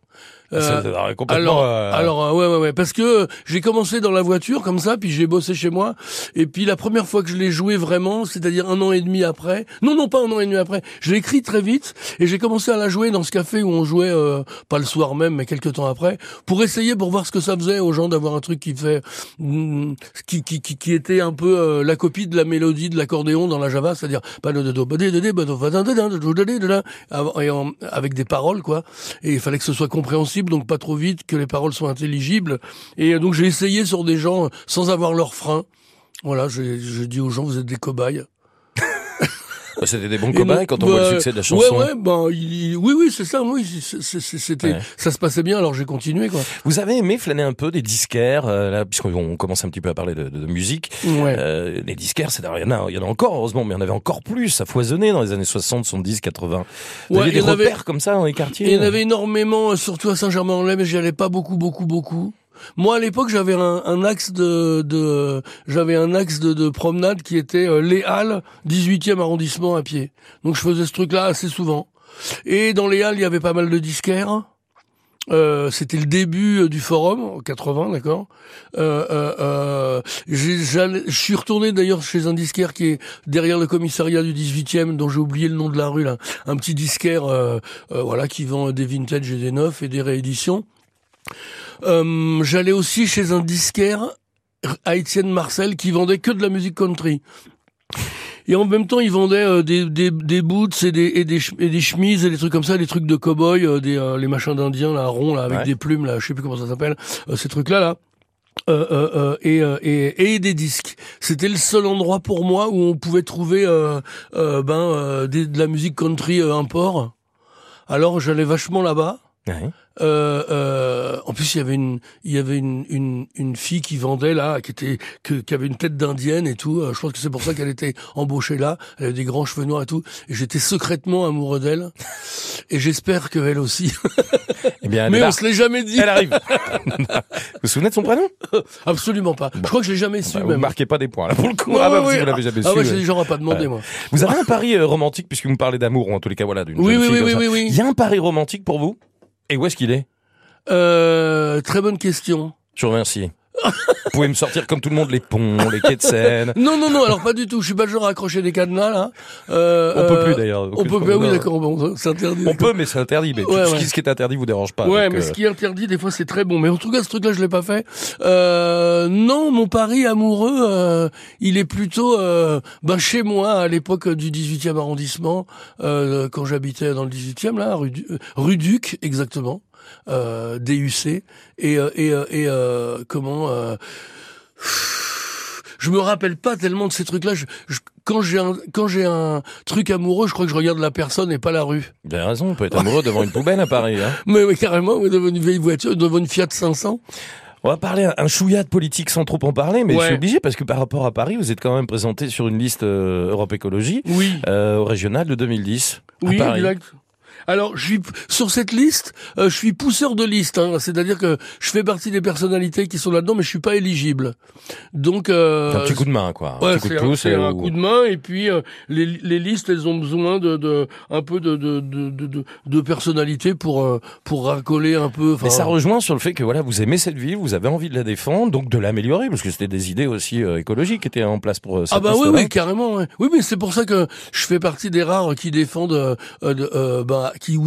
Euh, euh, complètement. alors, euh, alors euh, ouais, ouais, ouais, parce que euh, j'ai commencé dans la voiture comme ça, puis j'ai bossé chez moi, et puis la première fois que je l'ai joué vraiment, c'est-à-dire un an et demi après, non, non, pas un an et demi après, je l'ai écrit très vite, et j'ai commencé à la jouer dans ce café où on jouait, euh, pas le soir même, mais quelques temps après, pour essayer, pour voir ce que ça faisait aux gens d'avoir un truc qui fait, mm, qui, qui, qui, qui était un peu euh, la copie de la mélodie de l'accordéon dans la Java, c'est-à-dire avec des paroles quoi, et il fallait que ce soit compréhensible, donc pas trop vite, que les paroles soient intelligibles, et euh, donc j'ai essayé sur des gens sans avoir leur frein. Voilà, j'ai j'ai dit aux gens vous êtes des cobayes. Bah, C'était des bons non, quand on voit bah, le succès de la chanson. Ouais, ouais, ben, il- oui, oui, c'est ça, oui, c'était, Ouais. ça se passait bien, alors j'ai continué, quoi. Vous avez aimé flâner un peu des disquaires, euh, là, puisqu'on commence un petit peu à parler de, de- de musique. Ouais. Euh, les disquaires, c'est il y en a, il y en a encore heureusement, mais il y en avait encore plus. Ça foisonnait dans les années 60, 70, 80. Vous Ouais, avez il des y en avait- repères comme ça dans les quartiers. Il y en avait énormément, euh, surtout à Saint-Germain-en-Laye, mais j'y allais pas beaucoup, beaucoup, beaucoup. Moi, à l'époque, j'avais un, un axe de, de j'avais un axe de, de promenade qui était euh, les Halles, 18e arrondissement à pied. Donc, je faisais ce truc-là assez souvent. Et dans les Halles, il y avait pas mal de disquaires. Euh, c'était le début euh, du forum en 80, d'accord. Euh, euh, je suis retourné d'ailleurs chez un disquaire qui est derrière le commissariat du 18e, dont j'ai oublié le nom de la rue là, un petit disquaire, voilà, qui vend des vintage et des neufs et des rééditions. Euh, j'allais aussi chez un disquaire à Étienne Marcel qui vendait que de la musique country. Et en même temps, ils vendaient euh, des, des, des boots et des, et, des, ch- et des chemises et des trucs comme ça, des trucs de cow-boy, euh, des, euh, les machins d'indiens, là, ronds, là, avec Ouais. des plumes, là, je sais plus comment ça s'appelle, euh, ces trucs-là, là. Euh, euh, euh, et, et, et des disques. C'était le seul endroit pour moi où on pouvait trouver ben, des- de la musique country import. Alors j'allais vachement là-bas. Ouais. Euh, euh, en plus, il y avait une, il y avait une, une, une fille qui vendait là, qui était, que, qui avait une tête d'indienne et tout. Euh, je pense que c'est pour ça qu'elle était embauchée là. Elle avait des grands cheveux noirs et tout. Et j'étais secrètement amoureux d'elle. Et j'espère qu'elle aussi. Eh bien, elle, Mais on se l'est jamais dit. Elle arrive. vous vous souvenez de son prénom? Absolument pas. Je crois que je l'ai jamais su Bah, Vous même. marquez pas des points là pour le coup. Ouais, ah bah, ouais. vous l'avez jamais Ah su. ouais, ouais. j'ai des gens à pas demander Ouais. moi. Vous avez un pari euh, romantique puisque vous me parlez d'amour ou en tous les cas voilà d'une Oui, jeune oui, fille oui, comme oui, ça. oui, oui. Il y a un pari romantique pour vous? Et où est-ce qu'il est? Euh, très bonne question. Je vous remercie. Vous pouvez me sortir comme tout le monde les ponts, les quais de Seine. *laughs* Non, non, non. Alors pas du tout. Je suis pas le genre à accrocher des cadenas là. Euh, On peut euh, plus d'ailleurs. On peut. bah oui, d'accord. Bon, c'est interdit. On peut, mais c'est interdit. Mais tout Ouais, ce, ouais. qui, ce qui est interdit vous dérange pas. Ouais, mais euh, ce qui est interdit, des fois, c'est très bon. Mais en tout cas, ce truc-là, je l'ai pas fait. Euh, non, mon pari amoureux, euh, il est plutôt euh, ben, chez moi, à l'époque du 18e arrondissement, euh, quand j'habitais dans le 18e, là, rue, du, rue Duc, exactement, euh, DUC, et, euh, et, euh, et euh, comment... Euh, je me rappelle pas tellement de ces trucs-là. Je, je- quand j'ai un quand j'ai un truc amoureux, je crois que je regarde la personne et pas la rue. Vous avez raison, on peut être amoureux devant une *laughs* poubelle à Paris. Hein. Mais, mais carrément, devant une vieille voiture, devant une Fiat 500. On va parler un, chouïa de politique sans trop en parler, mais je suis obligé parce que par rapport à Paris, vous êtes quand même présenté sur une liste Europe Écologie Oui. euh, au régional de 2010 Oui, à Paris. exact. Alors, je suis sur cette liste, euh, je suis pousseur de liste, hein, c'est-à-dire que je fais partie des personnalités qui sont là-dedans, mais je suis pas éligible. Donc, euh, Un petit coup de main, quoi. Un ouais, petit coup de un, pouce. un coup de main, et puis euh, les, les listes, elles ont besoin de, de un peu de de de de, de, personnalité pour euh, pour racoler un peu. Mais ça rejoint sur le fait que voilà, vous aimez cette ville, vous avez envie de la défendre, donc de l'améliorer, parce que c'était des idées aussi euh, écologiques qui étaient en place pour euh, cette Ah bah oui, oui, carrément. ouais. Oui, mais c'est pour ça que je fais partie des rares qui défendent, euh, bah, qui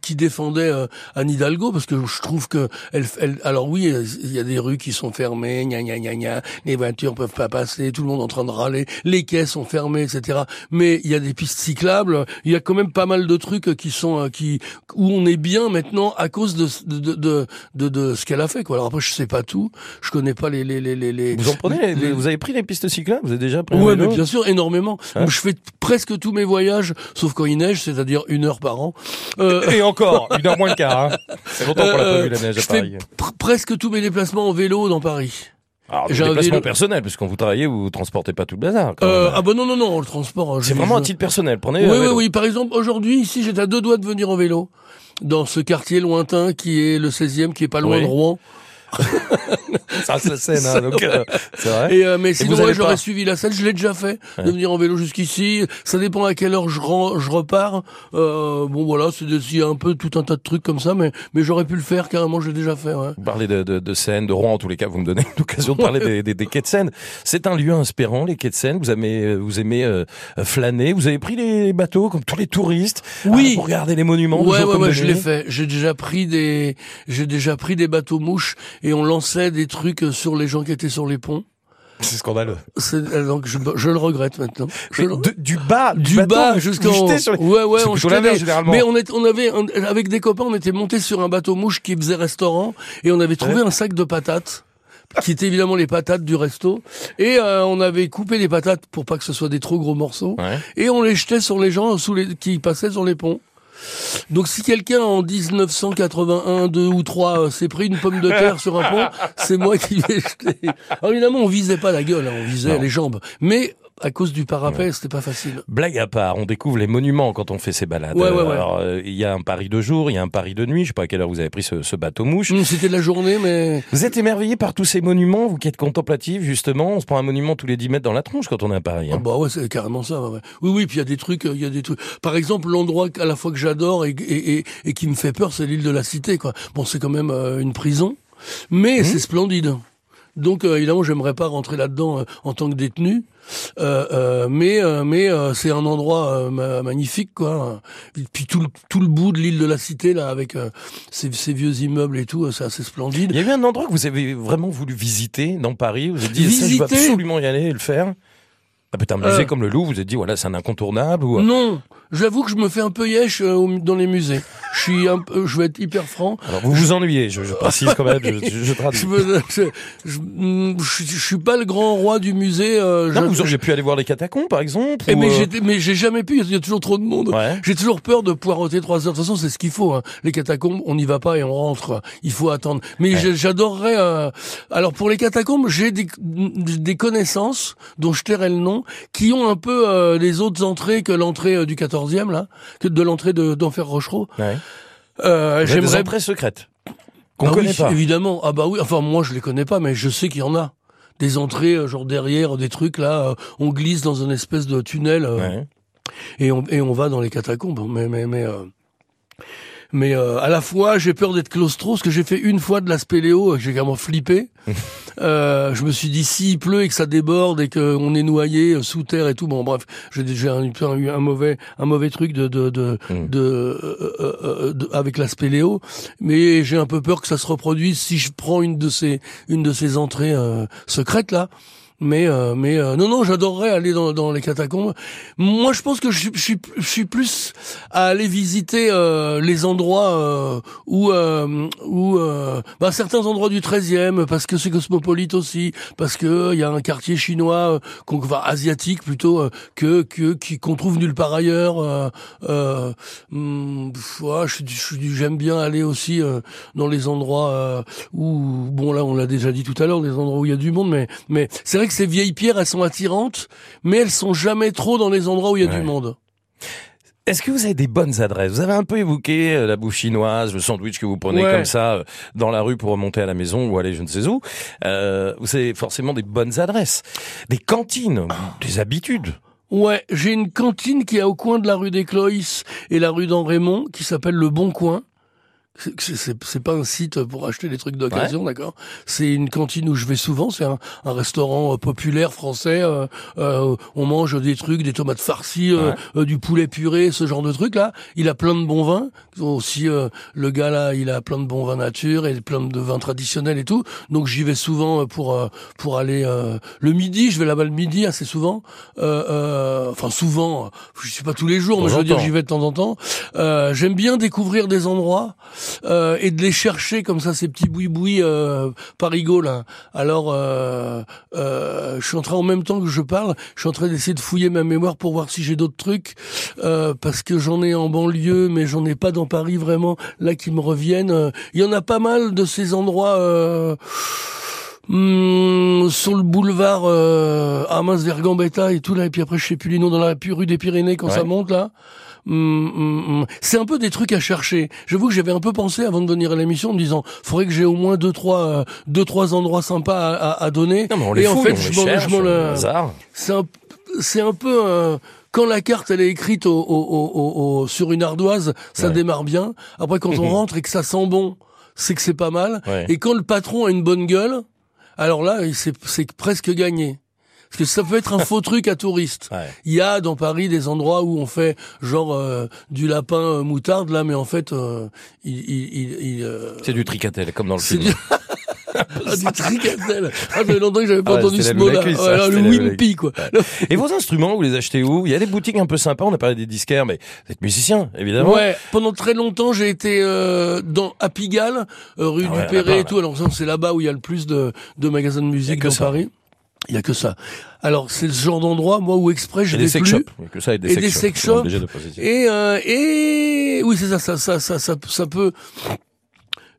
qui défendaient euh, Anne Hidalgo, parce que je trouve que elle, elle alors oui, il y a des rues qui sont fermées, gna gna gna gna, les voitures peuvent pas passer, tout le monde est en train de râler, les quais sont fermés, etc. Mais il y a des pistes cyclables, il y a quand même pas mal de trucs qui sont euh, qui où on est bien maintenant à cause de de de de, de ce qu'elle a fait. Quoi. Alors après, je sais pas tout, je connais pas les les les les. les Vous en prenez les- Vous avez pris les pistes cyclables? Vous avez déjà pris Ouais, mais bien sûr, énormément. Hein? Je fais presque tous mes voyages, sauf quand il neige, c'est-à-dire une heure par an. Euh, Et encore, *laughs* une heure moins le quart. Hein. C'est longtemps qu'on l'a pas euh, vu la neige à Paris. pr- presque tous mes déplacements en vélo dans Paris. Alors, J'ai un déplacement vélo- personnel, parce quand vous travaillez, vous transportez pas tout le bazar. quand Euh, ah bah non non non, le transport. euh, c'est vraiment je- un titre personnel. Prenez. Oui, euh, oui, oui. Par exemple, aujourd'hui, ici, j'étais à deux doigts de venir en vélo. Dans ce quartier lointain qui est le 16e, qui est pas loin Oui. de Rouen. *laughs* Ça, c'est la scène, hein, donc, euh, c'est vrai. Et euh, mais sinon, ouais, j'aurais suivi la scène. Je l'ai déjà fait, Ouais. de venir en vélo jusqu'ici. Ça dépend à quelle heure je, ren- je repars. Euh, bon, voilà, c'est un peu tout un tas de trucs comme ça, mais mais j'aurais pu le faire carrément. Je l'ai déjà fait. Ouais. Vous parlez de, de, de Seine, de Rouen, en tous les cas, vous me donnez *laughs* l'occasion de parler des, des, des quais de Seine. C'est un lieu inspirant, les quais de Seine. Vous aimez, vous aimez euh, flâner. Vous avez pris les bateaux comme tous les touristes. Oui. pour regarder les monuments. Ouais, ouais, ouais, je l'ai fait. J'ai déjà pris des, j'ai déjà pris des bateaux mouches et on lançait des trucs sur les gens qui étaient sur les ponts. C'est scandaleux. C'est- euh, Donc je, je le regrette maintenant. Je le- de- du bas, du bas jusqu'en ouais ouais on jetait généralement. mais on est on avait un- avec des copains on était montés sur un bateau mouche qui faisait restaurant et on avait trouvé un sac de patates qui étaient évidemment les patates du resto et euh, on avait coupé les patates pour pas que ce soit des trop gros morceaux Ouais. et on les jetait sur les gens sous les qui passaient sur les ponts. Donc si quelqu'un en 1981, 2 ou 3 euh, s'est pris une pomme de terre sur un pont, *laughs* c'est moi qui l'ai jeté. Alors évidemment, on visait pas la gueule, hein, on visait Non. les jambes. Mais à cause du parapet, c'était pas facile. Blague à part, on découvre les monuments quand on fait ces balades. Ouais, ouais, ouais. Alors, euh, il y a un Paris de jour, il y a un Paris de nuit. Je sais pas à quelle heure vous avez pris ce, ce bateau mouche. Hum, C'était de la journée, mais Vous êtes émerveillé par tous ces monuments, vous qui êtes contemplatif, justement. On se prend un monument tous les 10 mètres dans la tronche quand on est à Paris. Ah hein. bah ouais, c'est carrément ça. ouais, ouais. Oui, oui, puis il y a des trucs, euh, il y a des trucs. Par exemple, l'endroit à la fois que j'adore et, et, et, et qui me fait peur, c'est l'île de la Cité. Quoi. Bon, c'est quand même euh, une prison, mais c'est splendide. Donc euh, évidemment, j'aimerais pas rentrer là-dedans euh, en tant que détenu, mais euh, mais euh, c'est un endroit euh, ma- magnifique, quoi. Et puis tout le, tout le bout de l'île de la Cité là, avec euh, ces, ces vieux immeubles et tout, euh, c'est assez splendide. Il y a eu un endroit que vous avez vraiment voulu visiter dans Paris. Vous êtes dit, ça, je Visiter absolument y aller et le faire. Ah, Peut-être un musée Euh. comme le Louvre, vous êtes dit, voilà, c'est un incontournable. Ou... Non, j'avoue que je me fais un peu yesh euh, dans les musées. Je suis un peu, je vais être hyper franc. Alors, vous vous ennuyez, je, je précise quand même, je, je, je traduis. Je, me- je, je, mm, je- suis pas le grand roi du musée. euh, Non, vous auriez pu aller voir les catacombes, par exemple. Eh, ou, mais euh, j'ai mais j'ai jamais pu. Il y a toujours trop de monde. Ouais. J'ai toujours peur de poireauter trois heures. De toute façon, c'est ce qu'il faut. hein. Les catacombes, on n'y va pas et on rentre. Il faut attendre. Mais Ouais. j'adorerais. euh, Alors pour les catacombes, j'ai des, des connaissances dont je tairai le nom, qui ont un peu euh, les autres entrées que l'entrée euh, du 14e là, que de l'entrée de d'Enfer Rochereau. Ouais. Euh, J'aimerais entrées secrètes. Qu'on Ah connaît oui, pas. Évidemment. Ah bah oui. Enfin, moi, je les connais pas, mais je sais qu'il y en a. Des entrées, euh, genre derrière, des trucs là. euh, on glisse dans une espèce de tunnel euh, Ouais. et on et on va dans les catacombes. Mais mais mais. euh, mais euh, à la fois, j'ai peur d'être claustro, ce que j'ai fait une fois de la spéléo, euh, j'ai carrément flippé. *laughs* euh, je me suis dit, s'il pleut et que ça déborde et qu'on est noyé euh, sous terre et tout, bon bref, j'ai déjà eu un, mauvais un mauvais truc de de de, Mm. de, euh, euh, de- avec la spéléo, mais j'ai un peu peur que ça se reproduise si je prends une de ces une de ces entrées secrètes là. Mais euh, mais euh, non non j'adorerais aller dans, dans les catacombes. Moi je pense que je, suis- je je suis plus à aller visiter euh, les endroits euh, où euh, où euh, bah, certains endroits du 13e parce que c'est cosmopolite aussi parce que il y a un quartier chinois qu'on enfin, asiatique plutôt que que qui qu'on trouve nulle part ailleurs. Hum, ouais, j'aime bien aller aussi dans les endroits où bon là on l'a déjà dit tout à l'heure des endroits où il y a du monde mais mais c'est vrai que ces vieilles pierres elles sont attirantes mais elles sont jamais trop dans les endroits où il y a Ouais. du monde. Est-ce que vous avez des bonnes adresses? Vous avez un peu évoqué euh, la bouffe chinoise, le sandwich que vous prenez Ouais. comme ça euh, dans la rue pour remonter à la maison ou aller je ne sais où. Euh, vous avez forcément des bonnes adresses, des cantines, des habitudes. Ouais, j'ai une cantine qui est au coin de la rue des Cloïs et la rue d'En Raymond qui s'appelle Le Bon Coin. C'est- pas un site pour acheter des trucs d'occasion, d'accord C'est une cantine où je vais souvent. C'est un, un restaurant euh, populaire français. euh, euh, on mange des trucs, des tomates farcies, euh, Ouais. euh, du poulet puré, ce genre de trucs là. Il a plein de bons vins. Aussi, euh, le gars là, il a plein de bons vins nature et plein de vins traditionnels et tout. Donc j'y vais souvent pour euh, pour aller euh, le midi. Je vais là-bas le midi assez souvent. Euh, euh, enfin souvent. Je suis pas tous les jours, mais je veux dire j'y vais de temps en temps. Euh, J'aime bien découvrir des endroits euh, et de les chercher comme ça, ces petits boui-boui euh, parigots là. Alors, euh, euh, je suis en train, en même temps que je parle, je suis en train d'essayer de fouiller ma mémoire pour voir si j'ai d'autres trucs, euh, parce que j'en ai en banlieue, mais j'en ai pas dans Paris vraiment, là qui me reviennent. Euh, Il y en a pas mal de ces endroits. Euh, Hum, sur le boulevard euh, mince vers Gambetta et tout là et puis après je sais plus les noms dans la rue des Pyrénées quand Ouais. ça monte là Hum, hum, hum. c'est un peu des trucs à chercher j'avoue que j'avais un peu pensé avant de venir à l'émission en me disant faudrait que j'ai au moins deux trois euh, deux trois endroits sympas à, à- à donner Non, mais on les et en fouille, fait on les je m'en- cherche, je le- c'est un, c'est un peu euh, quand la carte elle est écrite au, au- au- sur une ardoise, ça Ouais. démarre bien. Après quand on *laughs* rentre et que ça sent bon, c'est que c'est pas mal. Ouais. Et quand le patron a une bonne gueule, alors là c'est presque gagné. Parce que ça peut être un faux *laughs* truc à touristes. Ouais. Il y a dans Paris des endroits où on fait genre euh, du lapin euh, moutarde là, mais en fait euh, il, il, il- il, euh, C'est du tricatel, comme dans le film. du... *laughs* ah, du *laughs* tricatel. Ah, ça fait longtemps que j'avais pas Ah ouais, entendu ce mot-là. Voilà, le wimpy, quoi. Et vos instruments, vous les achetez où? Il y a des boutiques un peu sympas. On a parlé des disquaires, mais vous êtes musicien, évidemment. Ouais, pendant très longtemps, j'ai été euh, dans à Pigalle, euh, rue Ah ouais, du Perret et tout. Alors ça, c'est là-bas où il y a le plus de, de magasins de musique que dans ça. Paris. Il y a que ça. Alors c'est ce genre d'endroit, moi, où exprès je Et des vais sex plus. que ça et des Et sex des shops. sex shops. Et euh, et oui, c'est ça, ça, ça, ça, ça, ça peut.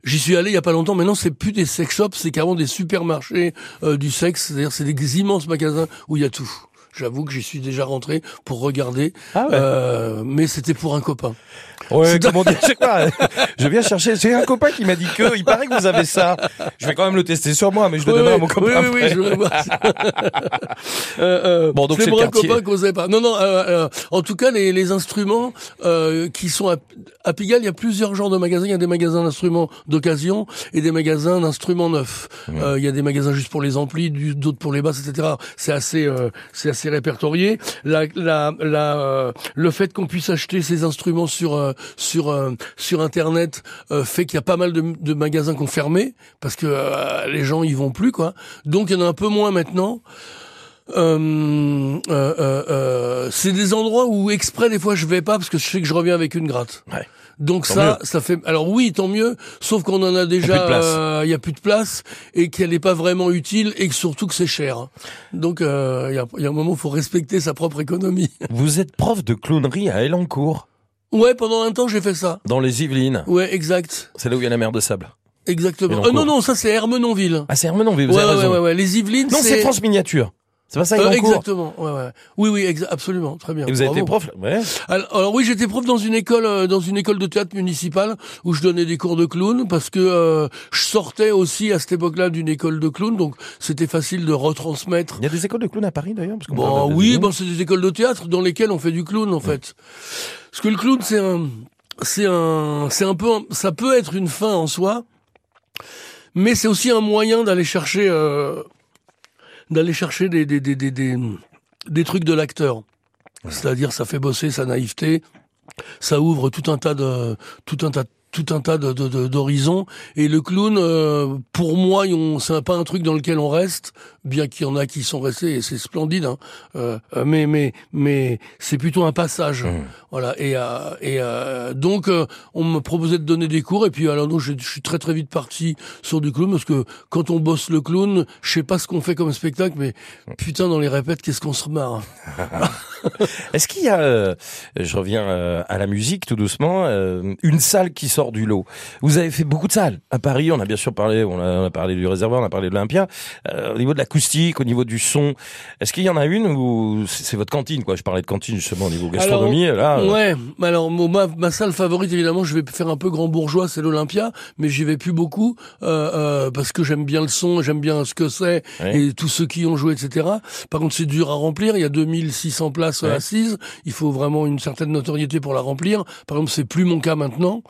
J'y suis allé il y a pas longtemps. Maintenant, c'est plus des sex shops, c'est carrément des supermarchés euh, du sexe. C'est-à-dire, c'est des immenses magasins où il y a tout. J'avoue que j'y suis déjà rentré pour regarder, Ah ouais. euh, mais c'était pour un copain. Ouais, comment dire, je sais pas. *laughs* Je viens chercher. J'ai un copain qui m'a dit que, il paraît que vous avez ça. Je vais quand même le tester sur moi, mais je le Oui, donnerai à mon copain. oui, oui, oui, je voir ça. *laughs* Euh, euh, Bon, donc c'est pour le un copain qu'on sait pas. Non, non. euh, euh, en tout cas, les, les instruments euh, qui sont à, à Pigalle, il y a plusieurs genres de magasins. Il y a des magasins d'instruments d'occasion et des magasins d'instruments neufs. Euh, il y a des magasins juste pour les amplis, d'autres pour les basses, etc. C'est assez, euh, c'est assez répertorié. La, la, la, euh, le fait qu'on puisse acheter ces instruments sur euh, sur euh, sur internet euh, fait qu'il y a pas mal de, de magasins qui ont fermé parce que euh, les gens y vont plus quoi. Donc il y en a un peu moins maintenant. Euh, euh, euh, euh, c'est des endroits où exprès des fois je vais pas parce que je sais que je reviens avec une gratte. Ouais. Donc Tant ça, ça fait. Alors oui, tant mieux. Sauf qu'on en a déjà. euh, Il y a plus de place et qu'elle n'est pas vraiment utile et que surtout que c'est cher. Donc euh, il y, a, il y a un moment, où faut respecter sa propre économie. *laughs* Vous êtes prof de clownerie à Elancourt, ouais, pendant un temps j'ai fait ça. dans les Yvelines. Ouais, exact, C'est là où il y a la mer de sable. exactement. Euh, non, non, ça c'est Hermenonville. Ah, c'est Hermenonville, vous Ouais, avez ouais, raison. ouais, ouais. Les Yvelines. Non, c'est France Miniature. C'est pas ça, Euh, exactement. Ouais, ouais. Oui, oui, absolument. Très bien. Et vous avez Bravo. été prof Ouais. Alors, alors oui, j'étais prof dans une école, euh, dans une école de théâtre municipale où je donnais des cours de clown parce que euh, je sortais aussi à cette époque-là d'une école de clown, donc c'était facile de retransmettre. Il y a des écoles de clowns à Paris, d'ailleurs Bon, de- oui, bon, c'est des écoles de théâtre dans lesquelles on fait du clown en fait. Parce que le clown, c'est un, c'est un, c'est un peu, un- ça peut être une fin en soi, mais c'est aussi un moyen d'aller chercher, euh, d'aller chercher des, des, des, des, des, trucs de l'acteur. C'est-à-dire, ça fait bosser sa naïveté, ça ouvre tout un tas de, tout un tas, tout un tas de, de- de- d'horizons. Et le clown, euh, pour moi, c'est pas un truc dans lequel on reste, bien qu'il y en a qui sont restés, et c'est splendide. Hein. Euh, euh, mais mais mais c'est plutôt un passage. Voilà. Et euh, et euh, donc euh, on me proposait de donner des cours, et puis alors donc je, je suis très très vite parti sur du clown parce que quand on bosse le clown, je sais pas ce qu'on fait comme spectacle, mais putain dans les répètes, qu'est-ce qu'on se marre. *laughs* Est-ce qu'il y a, euh, je reviens euh, à la musique tout doucement, euh, une salle qui sort du lot Vous avez fait beaucoup de salles à Paris. On a bien sûr parlé, on a, on a parlé du réservoir, on a parlé de l'Olympia. Euh, au niveau de l'acoustique, au niveau du son, est-ce qu'il y en a une où c'est votre cantine quoi? Je parlais de cantine justement au niveau gastronomie. là, euh, Ouais, mais alors ma, ma salle favorite évidemment, je vais faire un peu grand bourgeois, c'est l'Olympia, mais j'y vais plus beaucoup euh, euh, parce que j'aime bien le son, j'aime bien ce que c'est Ouais. et tous ceux qui ont joué, etc. Par contre, c'est dur à remplir. Il y a 2600 places euh, Ouais. assises. Il faut vraiment une certaine notoriété pour la remplir. Par exemple, c'est plus mon cas maintenant.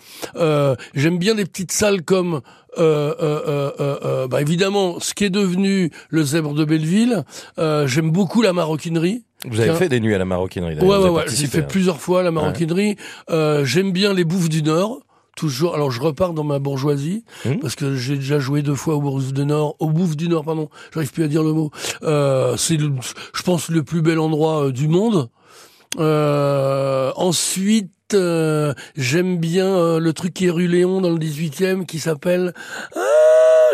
Euh, j'aime bien des petites salles comme euh, euh, euh, euh, euh, bah évidemment ce qui est devenu le zèbre de Belleville. Euh, j'aime beaucoup la maroquinerie. vous avez fait des nuits à la maroquinerie. Ouais, ouais, ouais. J'ai fait hein. plusieurs fois la maroquinerie. Euh, J'aime bien les bouffes du Nord. Toujours. Alors je repars dans ma bourgeoisie Mhm. parce que j'ai déjà joué deux fois au Bouffes du Nord. Au Bouffes du Nord, pardon. J'arrive plus à dire le mot. Euh, C'est, je pense, le plus bel endroit euh, du monde. Euh, ensuite, euh, j'aime bien euh, le truc qui est rue Léon dans le 18e qui s'appelle. Ah,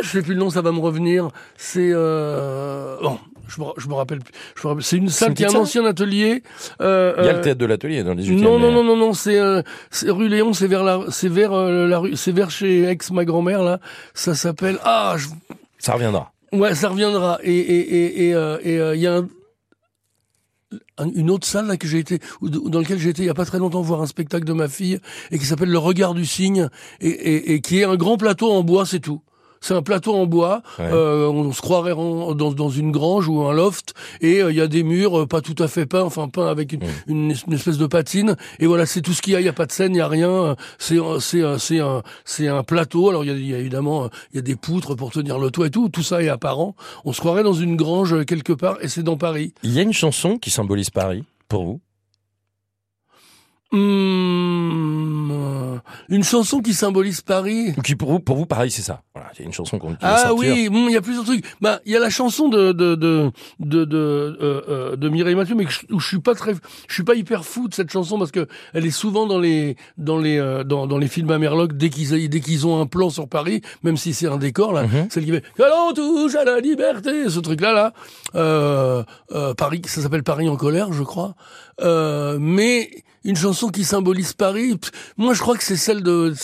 je sais plus le nom, ça va me revenir. C'est euh, bon. Je me, je me rappelle plus. Je me rappelle- C'est une salle qui est un ancien atelier. Euh, Il y a euh, le théâtre de l'atelier dans le 18e. non, non, non, non, non, c'est euh, rue Léon, c'est vers la, c'est vers euh, la rue, c'est vers chez ex ma grand-mère là. Ça s'appelle ah, je- Ça reviendra. Ouais, ça reviendra. Et et et et euh, et, euh, il y a un- une autre salle là que j'ai été dans laquelle j'ai été il y a pas très longtemps voir un spectacle de ma fille et qui s'appelle Le Regard du Cygne et qui est un grand plateau en bois, c'est tout. C'est un plateau en bois, Ouais. euh, on se croirait en- dans, dans une grange ou un loft, et euh, il y a des murs euh, pas tout à fait peints, enfin peints avec une, une, une espèce de patine, et voilà, c'est tout ce qu'il y a, il y a pas de scène, il y a rien, euh, c'est un- c'est un- c'est un c'est un plateau, alors il y y a évidemment il y a des poutres pour tenir le toit et tout, tout ça est apparent, on se croirait dans une grange quelque part, et c'est dans Paris. Il y a une chanson qui symbolise Paris pour vous? Euh, une chanson qui symbolise Paris. Qui pour vous, pour vous, Paris, c'est ça. Voilà, il y a une chanson qu'on Ah oui, hum, il y a plusieurs trucs. Bah, il y a la chanson de de de de de, euh, euh, de Mireille Mathieu, mais que je, où je suis pas très, je suis pas hyper fou de cette chanson parce que elle est souvent dans les dans les euh, dans dans les films à Merloc dès qu'ils dès qu'ils ont un plan sur Paris, même si c'est un décor là, Mhm. celle qui fait que l'on touche à la liberté, ce truc là là. Euh, euh, Paris, ça s'appelle Paris en colère, je crois. Euh, mais une chanson qui symbolise Paris, moi je crois que c'est celle de,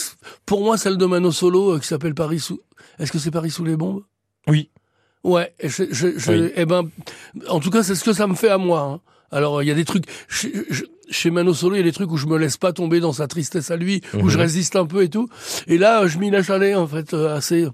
pour moi celle de Mano Solo euh, qui s'appelle Paris sous. Est-ce que c'est Paris sous les bombes? Oui. Ouais, je, je, je- Oui. eh ben, en tout cas, c'est ce que ça me fait à moi. hein. Alors, il y a des trucs chez, je- chez Mano Solo, il y a des trucs où je me laisse pas tomber dans sa tristesse à lui, où Mhm. je résiste un peu et tout. Et là, euh, je m'y lâche aller en fait, euh, assez,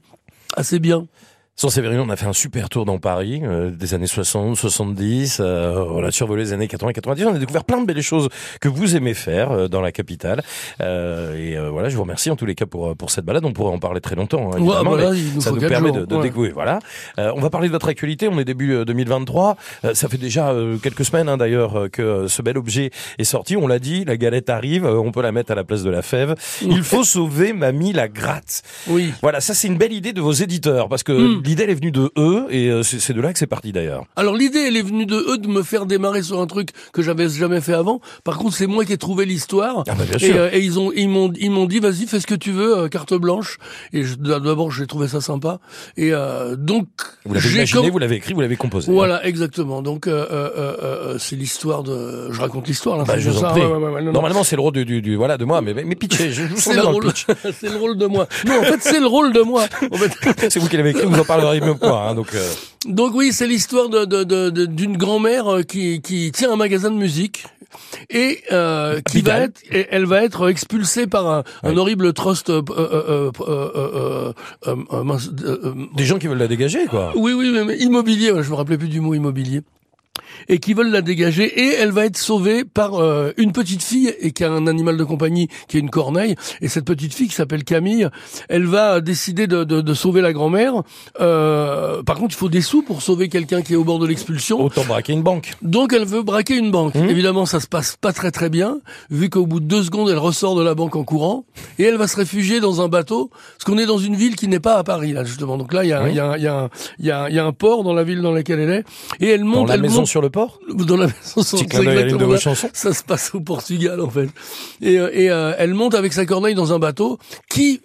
assez bien. Sans Séverine, on a fait un super tour dans Paris, euh, des années 60, 70, euh, on a survolé les années 80, 90, on a découvert plein de belles choses que vous aimez faire euh, dans la capitale. Euh, et euh, voilà, je vous remercie en tous les cas pour, pour cette balade, on pourrait en parler très longtemps, hein, Ouais, évidemment, voilà, mais il nous ça nous permet jours, de, de ouais. découvrir. Voilà. Euh, on va parler de votre actualité, on est début euh, 2023, Euh, ça fait déjà euh, quelques semaines hein, d'ailleurs euh, que euh, ce bel objet est sorti, on l'a dit, la galette arrive, euh, on peut la mettre à la place de la fève. Il *laughs* faut sauver Mamie la gratte. Oui. Voilà, ça c'est une belle idée de vos éditeurs, parce que Hmm. L'idée elle est venue de eux, et euh, c'est de là que c'est parti d'ailleurs. Alors l'idée, elle est venue de eux de me faire démarrer sur un truc que j'avais jamais fait avant. Par contre, c'est moi qui ai trouvé l'histoire. Ah bah bien Et, sûr. euh, et ils ont ils m'ont ils m'ont dit vas-y fais ce que tu veux euh, carte blanche et je- d'abord j'ai trouvé ça sympa et euh, donc Vous l'avez imaginé, com- vous l'avez écrit, vous l'avez composé. hein. voilà exactement donc euh, euh, euh, euh, c'est l'histoire de je raconte l'histoire là Bah, je comme vous en ça, prie. ouais, ouais, ouais, non, non. Normalement, c'est le rôle du, du, du- voilà de moi, mais mais, mais je, je c'est le rôle pitch. *laughs* c'est le rôle de moi non en fait c'est le rôle de moi en fait. *laughs* C'est vous qui l'avez écrit, vous en Hein, donc euh, Donc oui, c'est l'histoire de, de, de- d'une grand-mère euh, qui, qui tient un magasin de musique et euh, qui va être, elle va être expulsée par un, horrible trust. euh, euh, euh, des gens qui veulent la dégager, quoi. oui, oui, mais, immobilier. Je me rappelais plus du mot immobilier. Et qui veulent la dégager et elle va être sauvée par euh, une petite fille et qui a un animal de compagnie qui est une corneille et cette petite fille qui s'appelle Camille, elle va décider de, de, de sauver la grand-mère. Euh, par contre, il faut des sous pour sauver quelqu'un qui est au bord de l'expulsion. Autant braquer une banque. Donc elle veut braquer une banque. Mmh. Évidemment, ça se passe pas très très bien, vu qu'au bout de deux secondes, elle ressort de la banque en courant et elle va se réfugier dans un bateau, parce qu'on est dans une ville qui n'est pas à Paris là justement. Donc là, il y a, Mmh. il y, a, il y, a, y, a, y a un port dans la ville dans laquelle elle est et elle monte. elle maison sur le port. dans la maison. sur- de là. chansons. Ça se passe au Portugal en fait. Et, euh, et euh, elle monte avec sa corneille dans un bateau qui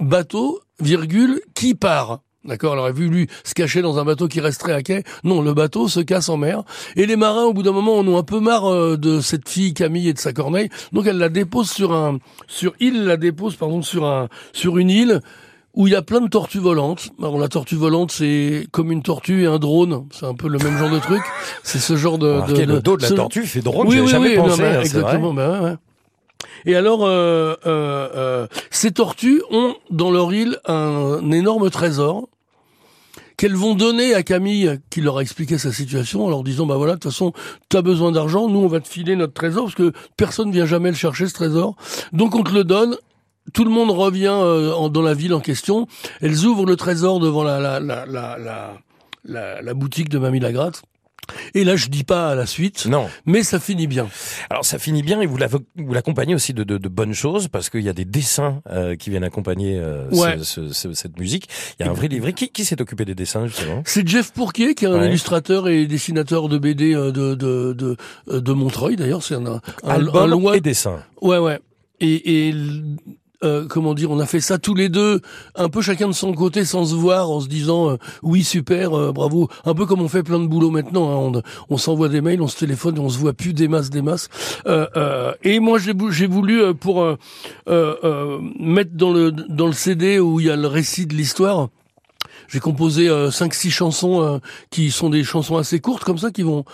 bateau virgule qui part? D'accord, elle aurait voulu se cacher dans un bateau qui resterait à quai. Non, le bateau se casse en mer. Et les marins, au bout d'un moment, en ont un peu marre euh, de cette fille Camille et de sa corneille. Donc elle la dépose sur un, sur il la dépose pardon sur un, sur une île où il y a plein de tortues volantes. Alors la tortue volante, c'est comme une tortue et un drone. C'est un peu le même genre de truc. *laughs* C'est ce genre de, Remarquez, de, le dos de la ce- tortue fait drôle, oui, oui, jamais oui, pensé. non, hein, vrai. exactement. bah ouais, ouais. Et alors, euh, euh, euh, ces tortues ont dans leur île un énorme trésor qu'elles vont donner à Camille, qui leur a expliqué sa situation, en leur disant, bah voilà, de toute façon, tu as besoin d'argent, nous on va te filer notre trésor, parce que personne vient jamais le chercher, ce trésor. Donc on te le donne, tout le monde revient euh, en- dans la ville en question, elles ouvrent le trésor devant la, la, la, la, la, la- boutique de Mamie Lagratte, et là je dis pas à la suite, Non. mais ça finit bien. Alors ça finit bien et vous l'accompagnez aussi de, de, de bonnes choses parce qu'il y a des dessins euh, qui viennent accompagner euh, ce- Ouais. ce- ce- cette musique. Il y a un vrai livret. Qui, qui s'est occupé des dessins justement? C'est Jeff Pourquier, qui est un Ouais. illustrateur et dessinateur de BD euh, de de de, euh, de Montreuil. D'ailleurs, c'est un, un, un Album loin- et dessins. Ouais, ouais. Et, et euh, comment dire, on a fait ça tous les deux, un peu chacun de son côté, sans se voir, en se disant euh, oui super, euh, bravo. Un peu comme on fait plein de boulot maintenant. hein. On, s'envoie des mails, on se téléphone, on se voit plus des masses, des masses. Et moi, j'ai vou- j'ai voulu pour mettre dans le dans le CD où il y a le récit de l'histoire j'ai composé euh, cinq six chansons qui sont des chansons assez courtes comme ça qui vont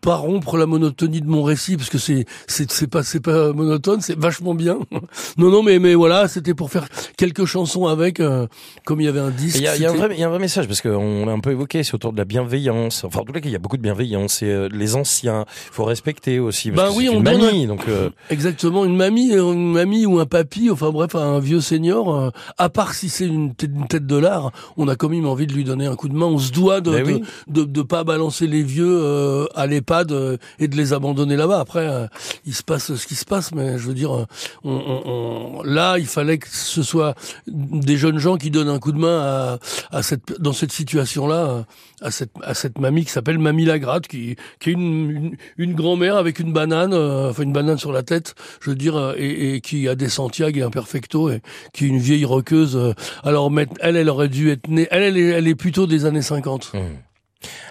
pas rompre la monotonie de mon récit parce que c'est c'est c'est pas c'est pas monotone c'est vachement bien *laughs* non non mais mais voilà c'était pour faire quelques chansons avec euh, comme il y avait un disque Il y y a un c'était- vrai, il y a un vrai message parce qu'on l'a un peu évoqué, c'est autour de la bienveillance. Enfin, en tout cas, il y a beaucoup de bienveillance. C'est euh, les anciens, faut respecter aussi. Parce Bah que oui, on une mamie, donc euh, Exactement, une mamie, une mamie ou un papy, enfin bref, un vieux senior. euh, à part si c'est une, tête- une tête de l'art, on a quand même envie de lui donner un coup de main. On se doit de Mais de, oui. de, de pas balancer les vieux euh, à euh, et de les abandonner là-bas. Après, euh, il se passe ce qui se passe, mais je veux dire, euh, on, on- on- là, il fallait que ce soit des jeunes gens qui donnent un coup de main à, à cette dans cette situation-là, à cette à cette mamie qui s'appelle Mamie Lagratte, qui qui est une une, grand-mère avec une banane, enfin une banane sur la tête, je veux dire, et, et qui a des Santiago et un perfecto, et qui est une vieille roqueuse. alors elle, elle aurait dû être née, elle, elle est, elle est plutôt des années 50. hum.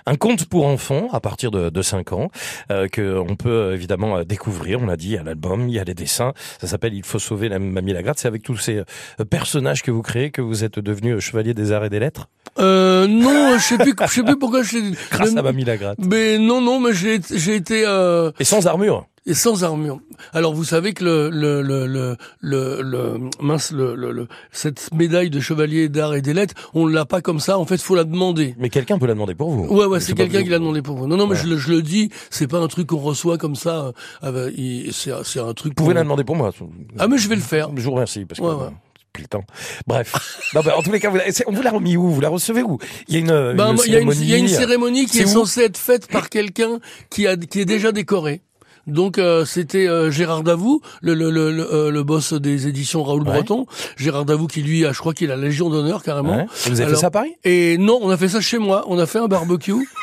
Un conte pour enfants à partir de, de 5 ans euh, que on peut euh, évidemment euh, découvrir. On l'a dit, il y a l'album, il y a les dessins. Ça s'appelle Il faut sauver la mamie Lagratte. C'est avec tous ces euh, personnages que vous créez que vous êtes devenu chevalier des arts et des lettres? Euh, non, je sais plus, je sais plus pourquoi je *laughs* grâce le- à mamie Lagratte. Mais non, non, mais j'ai j'ai été euh, Et sans armure. Et sans armure. Alors vous savez que le le le le le, le- mince le, le, le- cette médaille de chevalier d'art et des lettres, on l'a pas comme ça. En fait, faut la demander. Mais quelqu'un peut la demander pour vous. Ouais, ouais, C'est quelqu'un qui l'a demandé pour vous. Non, non, mais Ouais. je, le- je le dis, c'est pas un truc qu'on reçoit comme ça. avec- il- c'est un- c'est un truc. Vous pouvez la demander pour moi. Ah, mais je vais le faire. Je vous remercie parce que Ouais, bon, ouais. plus le temps. Bref. *laughs* non, bah, en tous les cas, vous la- on vous l'a remis où? Vous la recevez où? Il y a une, Ben, une moi, il y a une, cérémonie. il y a une cérémonie qui est, où? censée être faite par quelqu'un qui a qui est déjà décoré. Donc euh, c'était euh, Gérard Davout, le le, le, le, euh, le boss des éditions Raoul Ouais. Breton. Gérard Davout qui lui a, je crois qu'il a la Légion d'honneur carrément. Ouais. Et vous avez Alors- fait ça à Paris? Et non, on a fait ça chez moi. On a fait un barbecue. *laughs*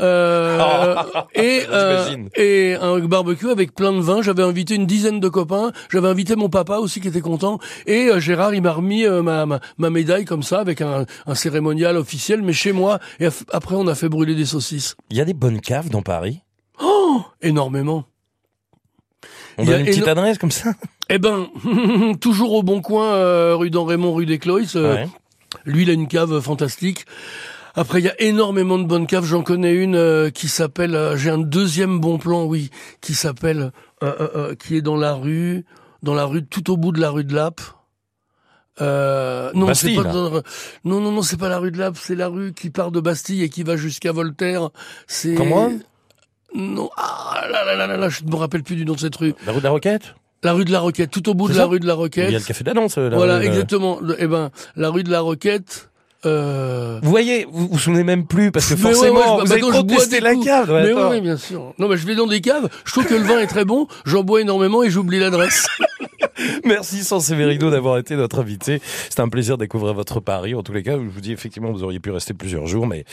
Euh, et euh, et un barbecue avec plein de vin. J'avais invité une dizaine de copains. J'avais invité mon papa aussi qui était content. Et euh, Gérard, il m'a remis euh, ma, ma ma médaille comme ça avec un, un cérémonial officiel, mais chez moi. Et après, on a fait brûler des saucisses. Il y a des bonnes caves dans Paris? Énormément. On Il y a donne une petite éno- adresse comme ça? Eh ben, *laughs* toujours au bon coin, euh, rue d'En-Raymond, rue des Cloïs. euh, Ouais. Lui, il a une cave fantastique. Après, il y a énormément de bonnes caves. J'en connais une euh, qui s'appelle. euh, J'ai un deuxième bon plan, oui, qui s'appelle, qui est dans la rue, dans la rue, tout au bout de la rue de Lappe. Euh, non, c'est Bastille, pas non, non, non, c'est pas la rue de Lappe, c'est la rue qui part de Bastille et qui va jusqu'à Voltaire. C'est Comment Non, ah là là là là là, je ne me rappelle plus du nom de cette rue. La rue de la Roquette La rue de la Roquette, tout au bout de la rue de la Il Roquette. y a le café Danse. la Voilà, rue, euh. exactement. Eh ben, la rue de la Roquette. Euh... Vous voyez, vous vous souvenez même plus parce que Mais forcément, ouais, je- vous bah, avez quand trop je bois testé des la coups. cave. Ouais, mais oui, bien sûr. Non, mais je vais dans des caves. Je trouve que le vin est très bon. J'en bois énormément et j'oublie l'adresse. *laughs* Merci Sanseverino d'avoir été notre invité. C'était un plaisir de découvrir votre Paris. En tous les cas, je vous dis effectivement, vous auriez pu rester plusieurs jours, mais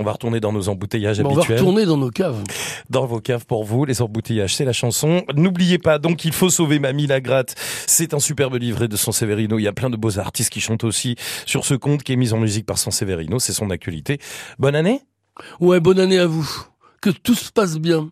on va retourner dans nos embouteillages Bon, on va habituels. retourner dans nos caves. dans vos caves pour vous. Les embouteillages, c'est la chanson. N'oubliez pas, donc, il faut sauver Mamie Lagratte. C'est un superbe livret de Sanseverino. Il y a plein de beaux artistes qui chantent aussi sur ce conte qui est mis en musique par Sanseverino. C'est son actualité. Bonne année. Ouais, bonne année à vous. Que tout se passe bien.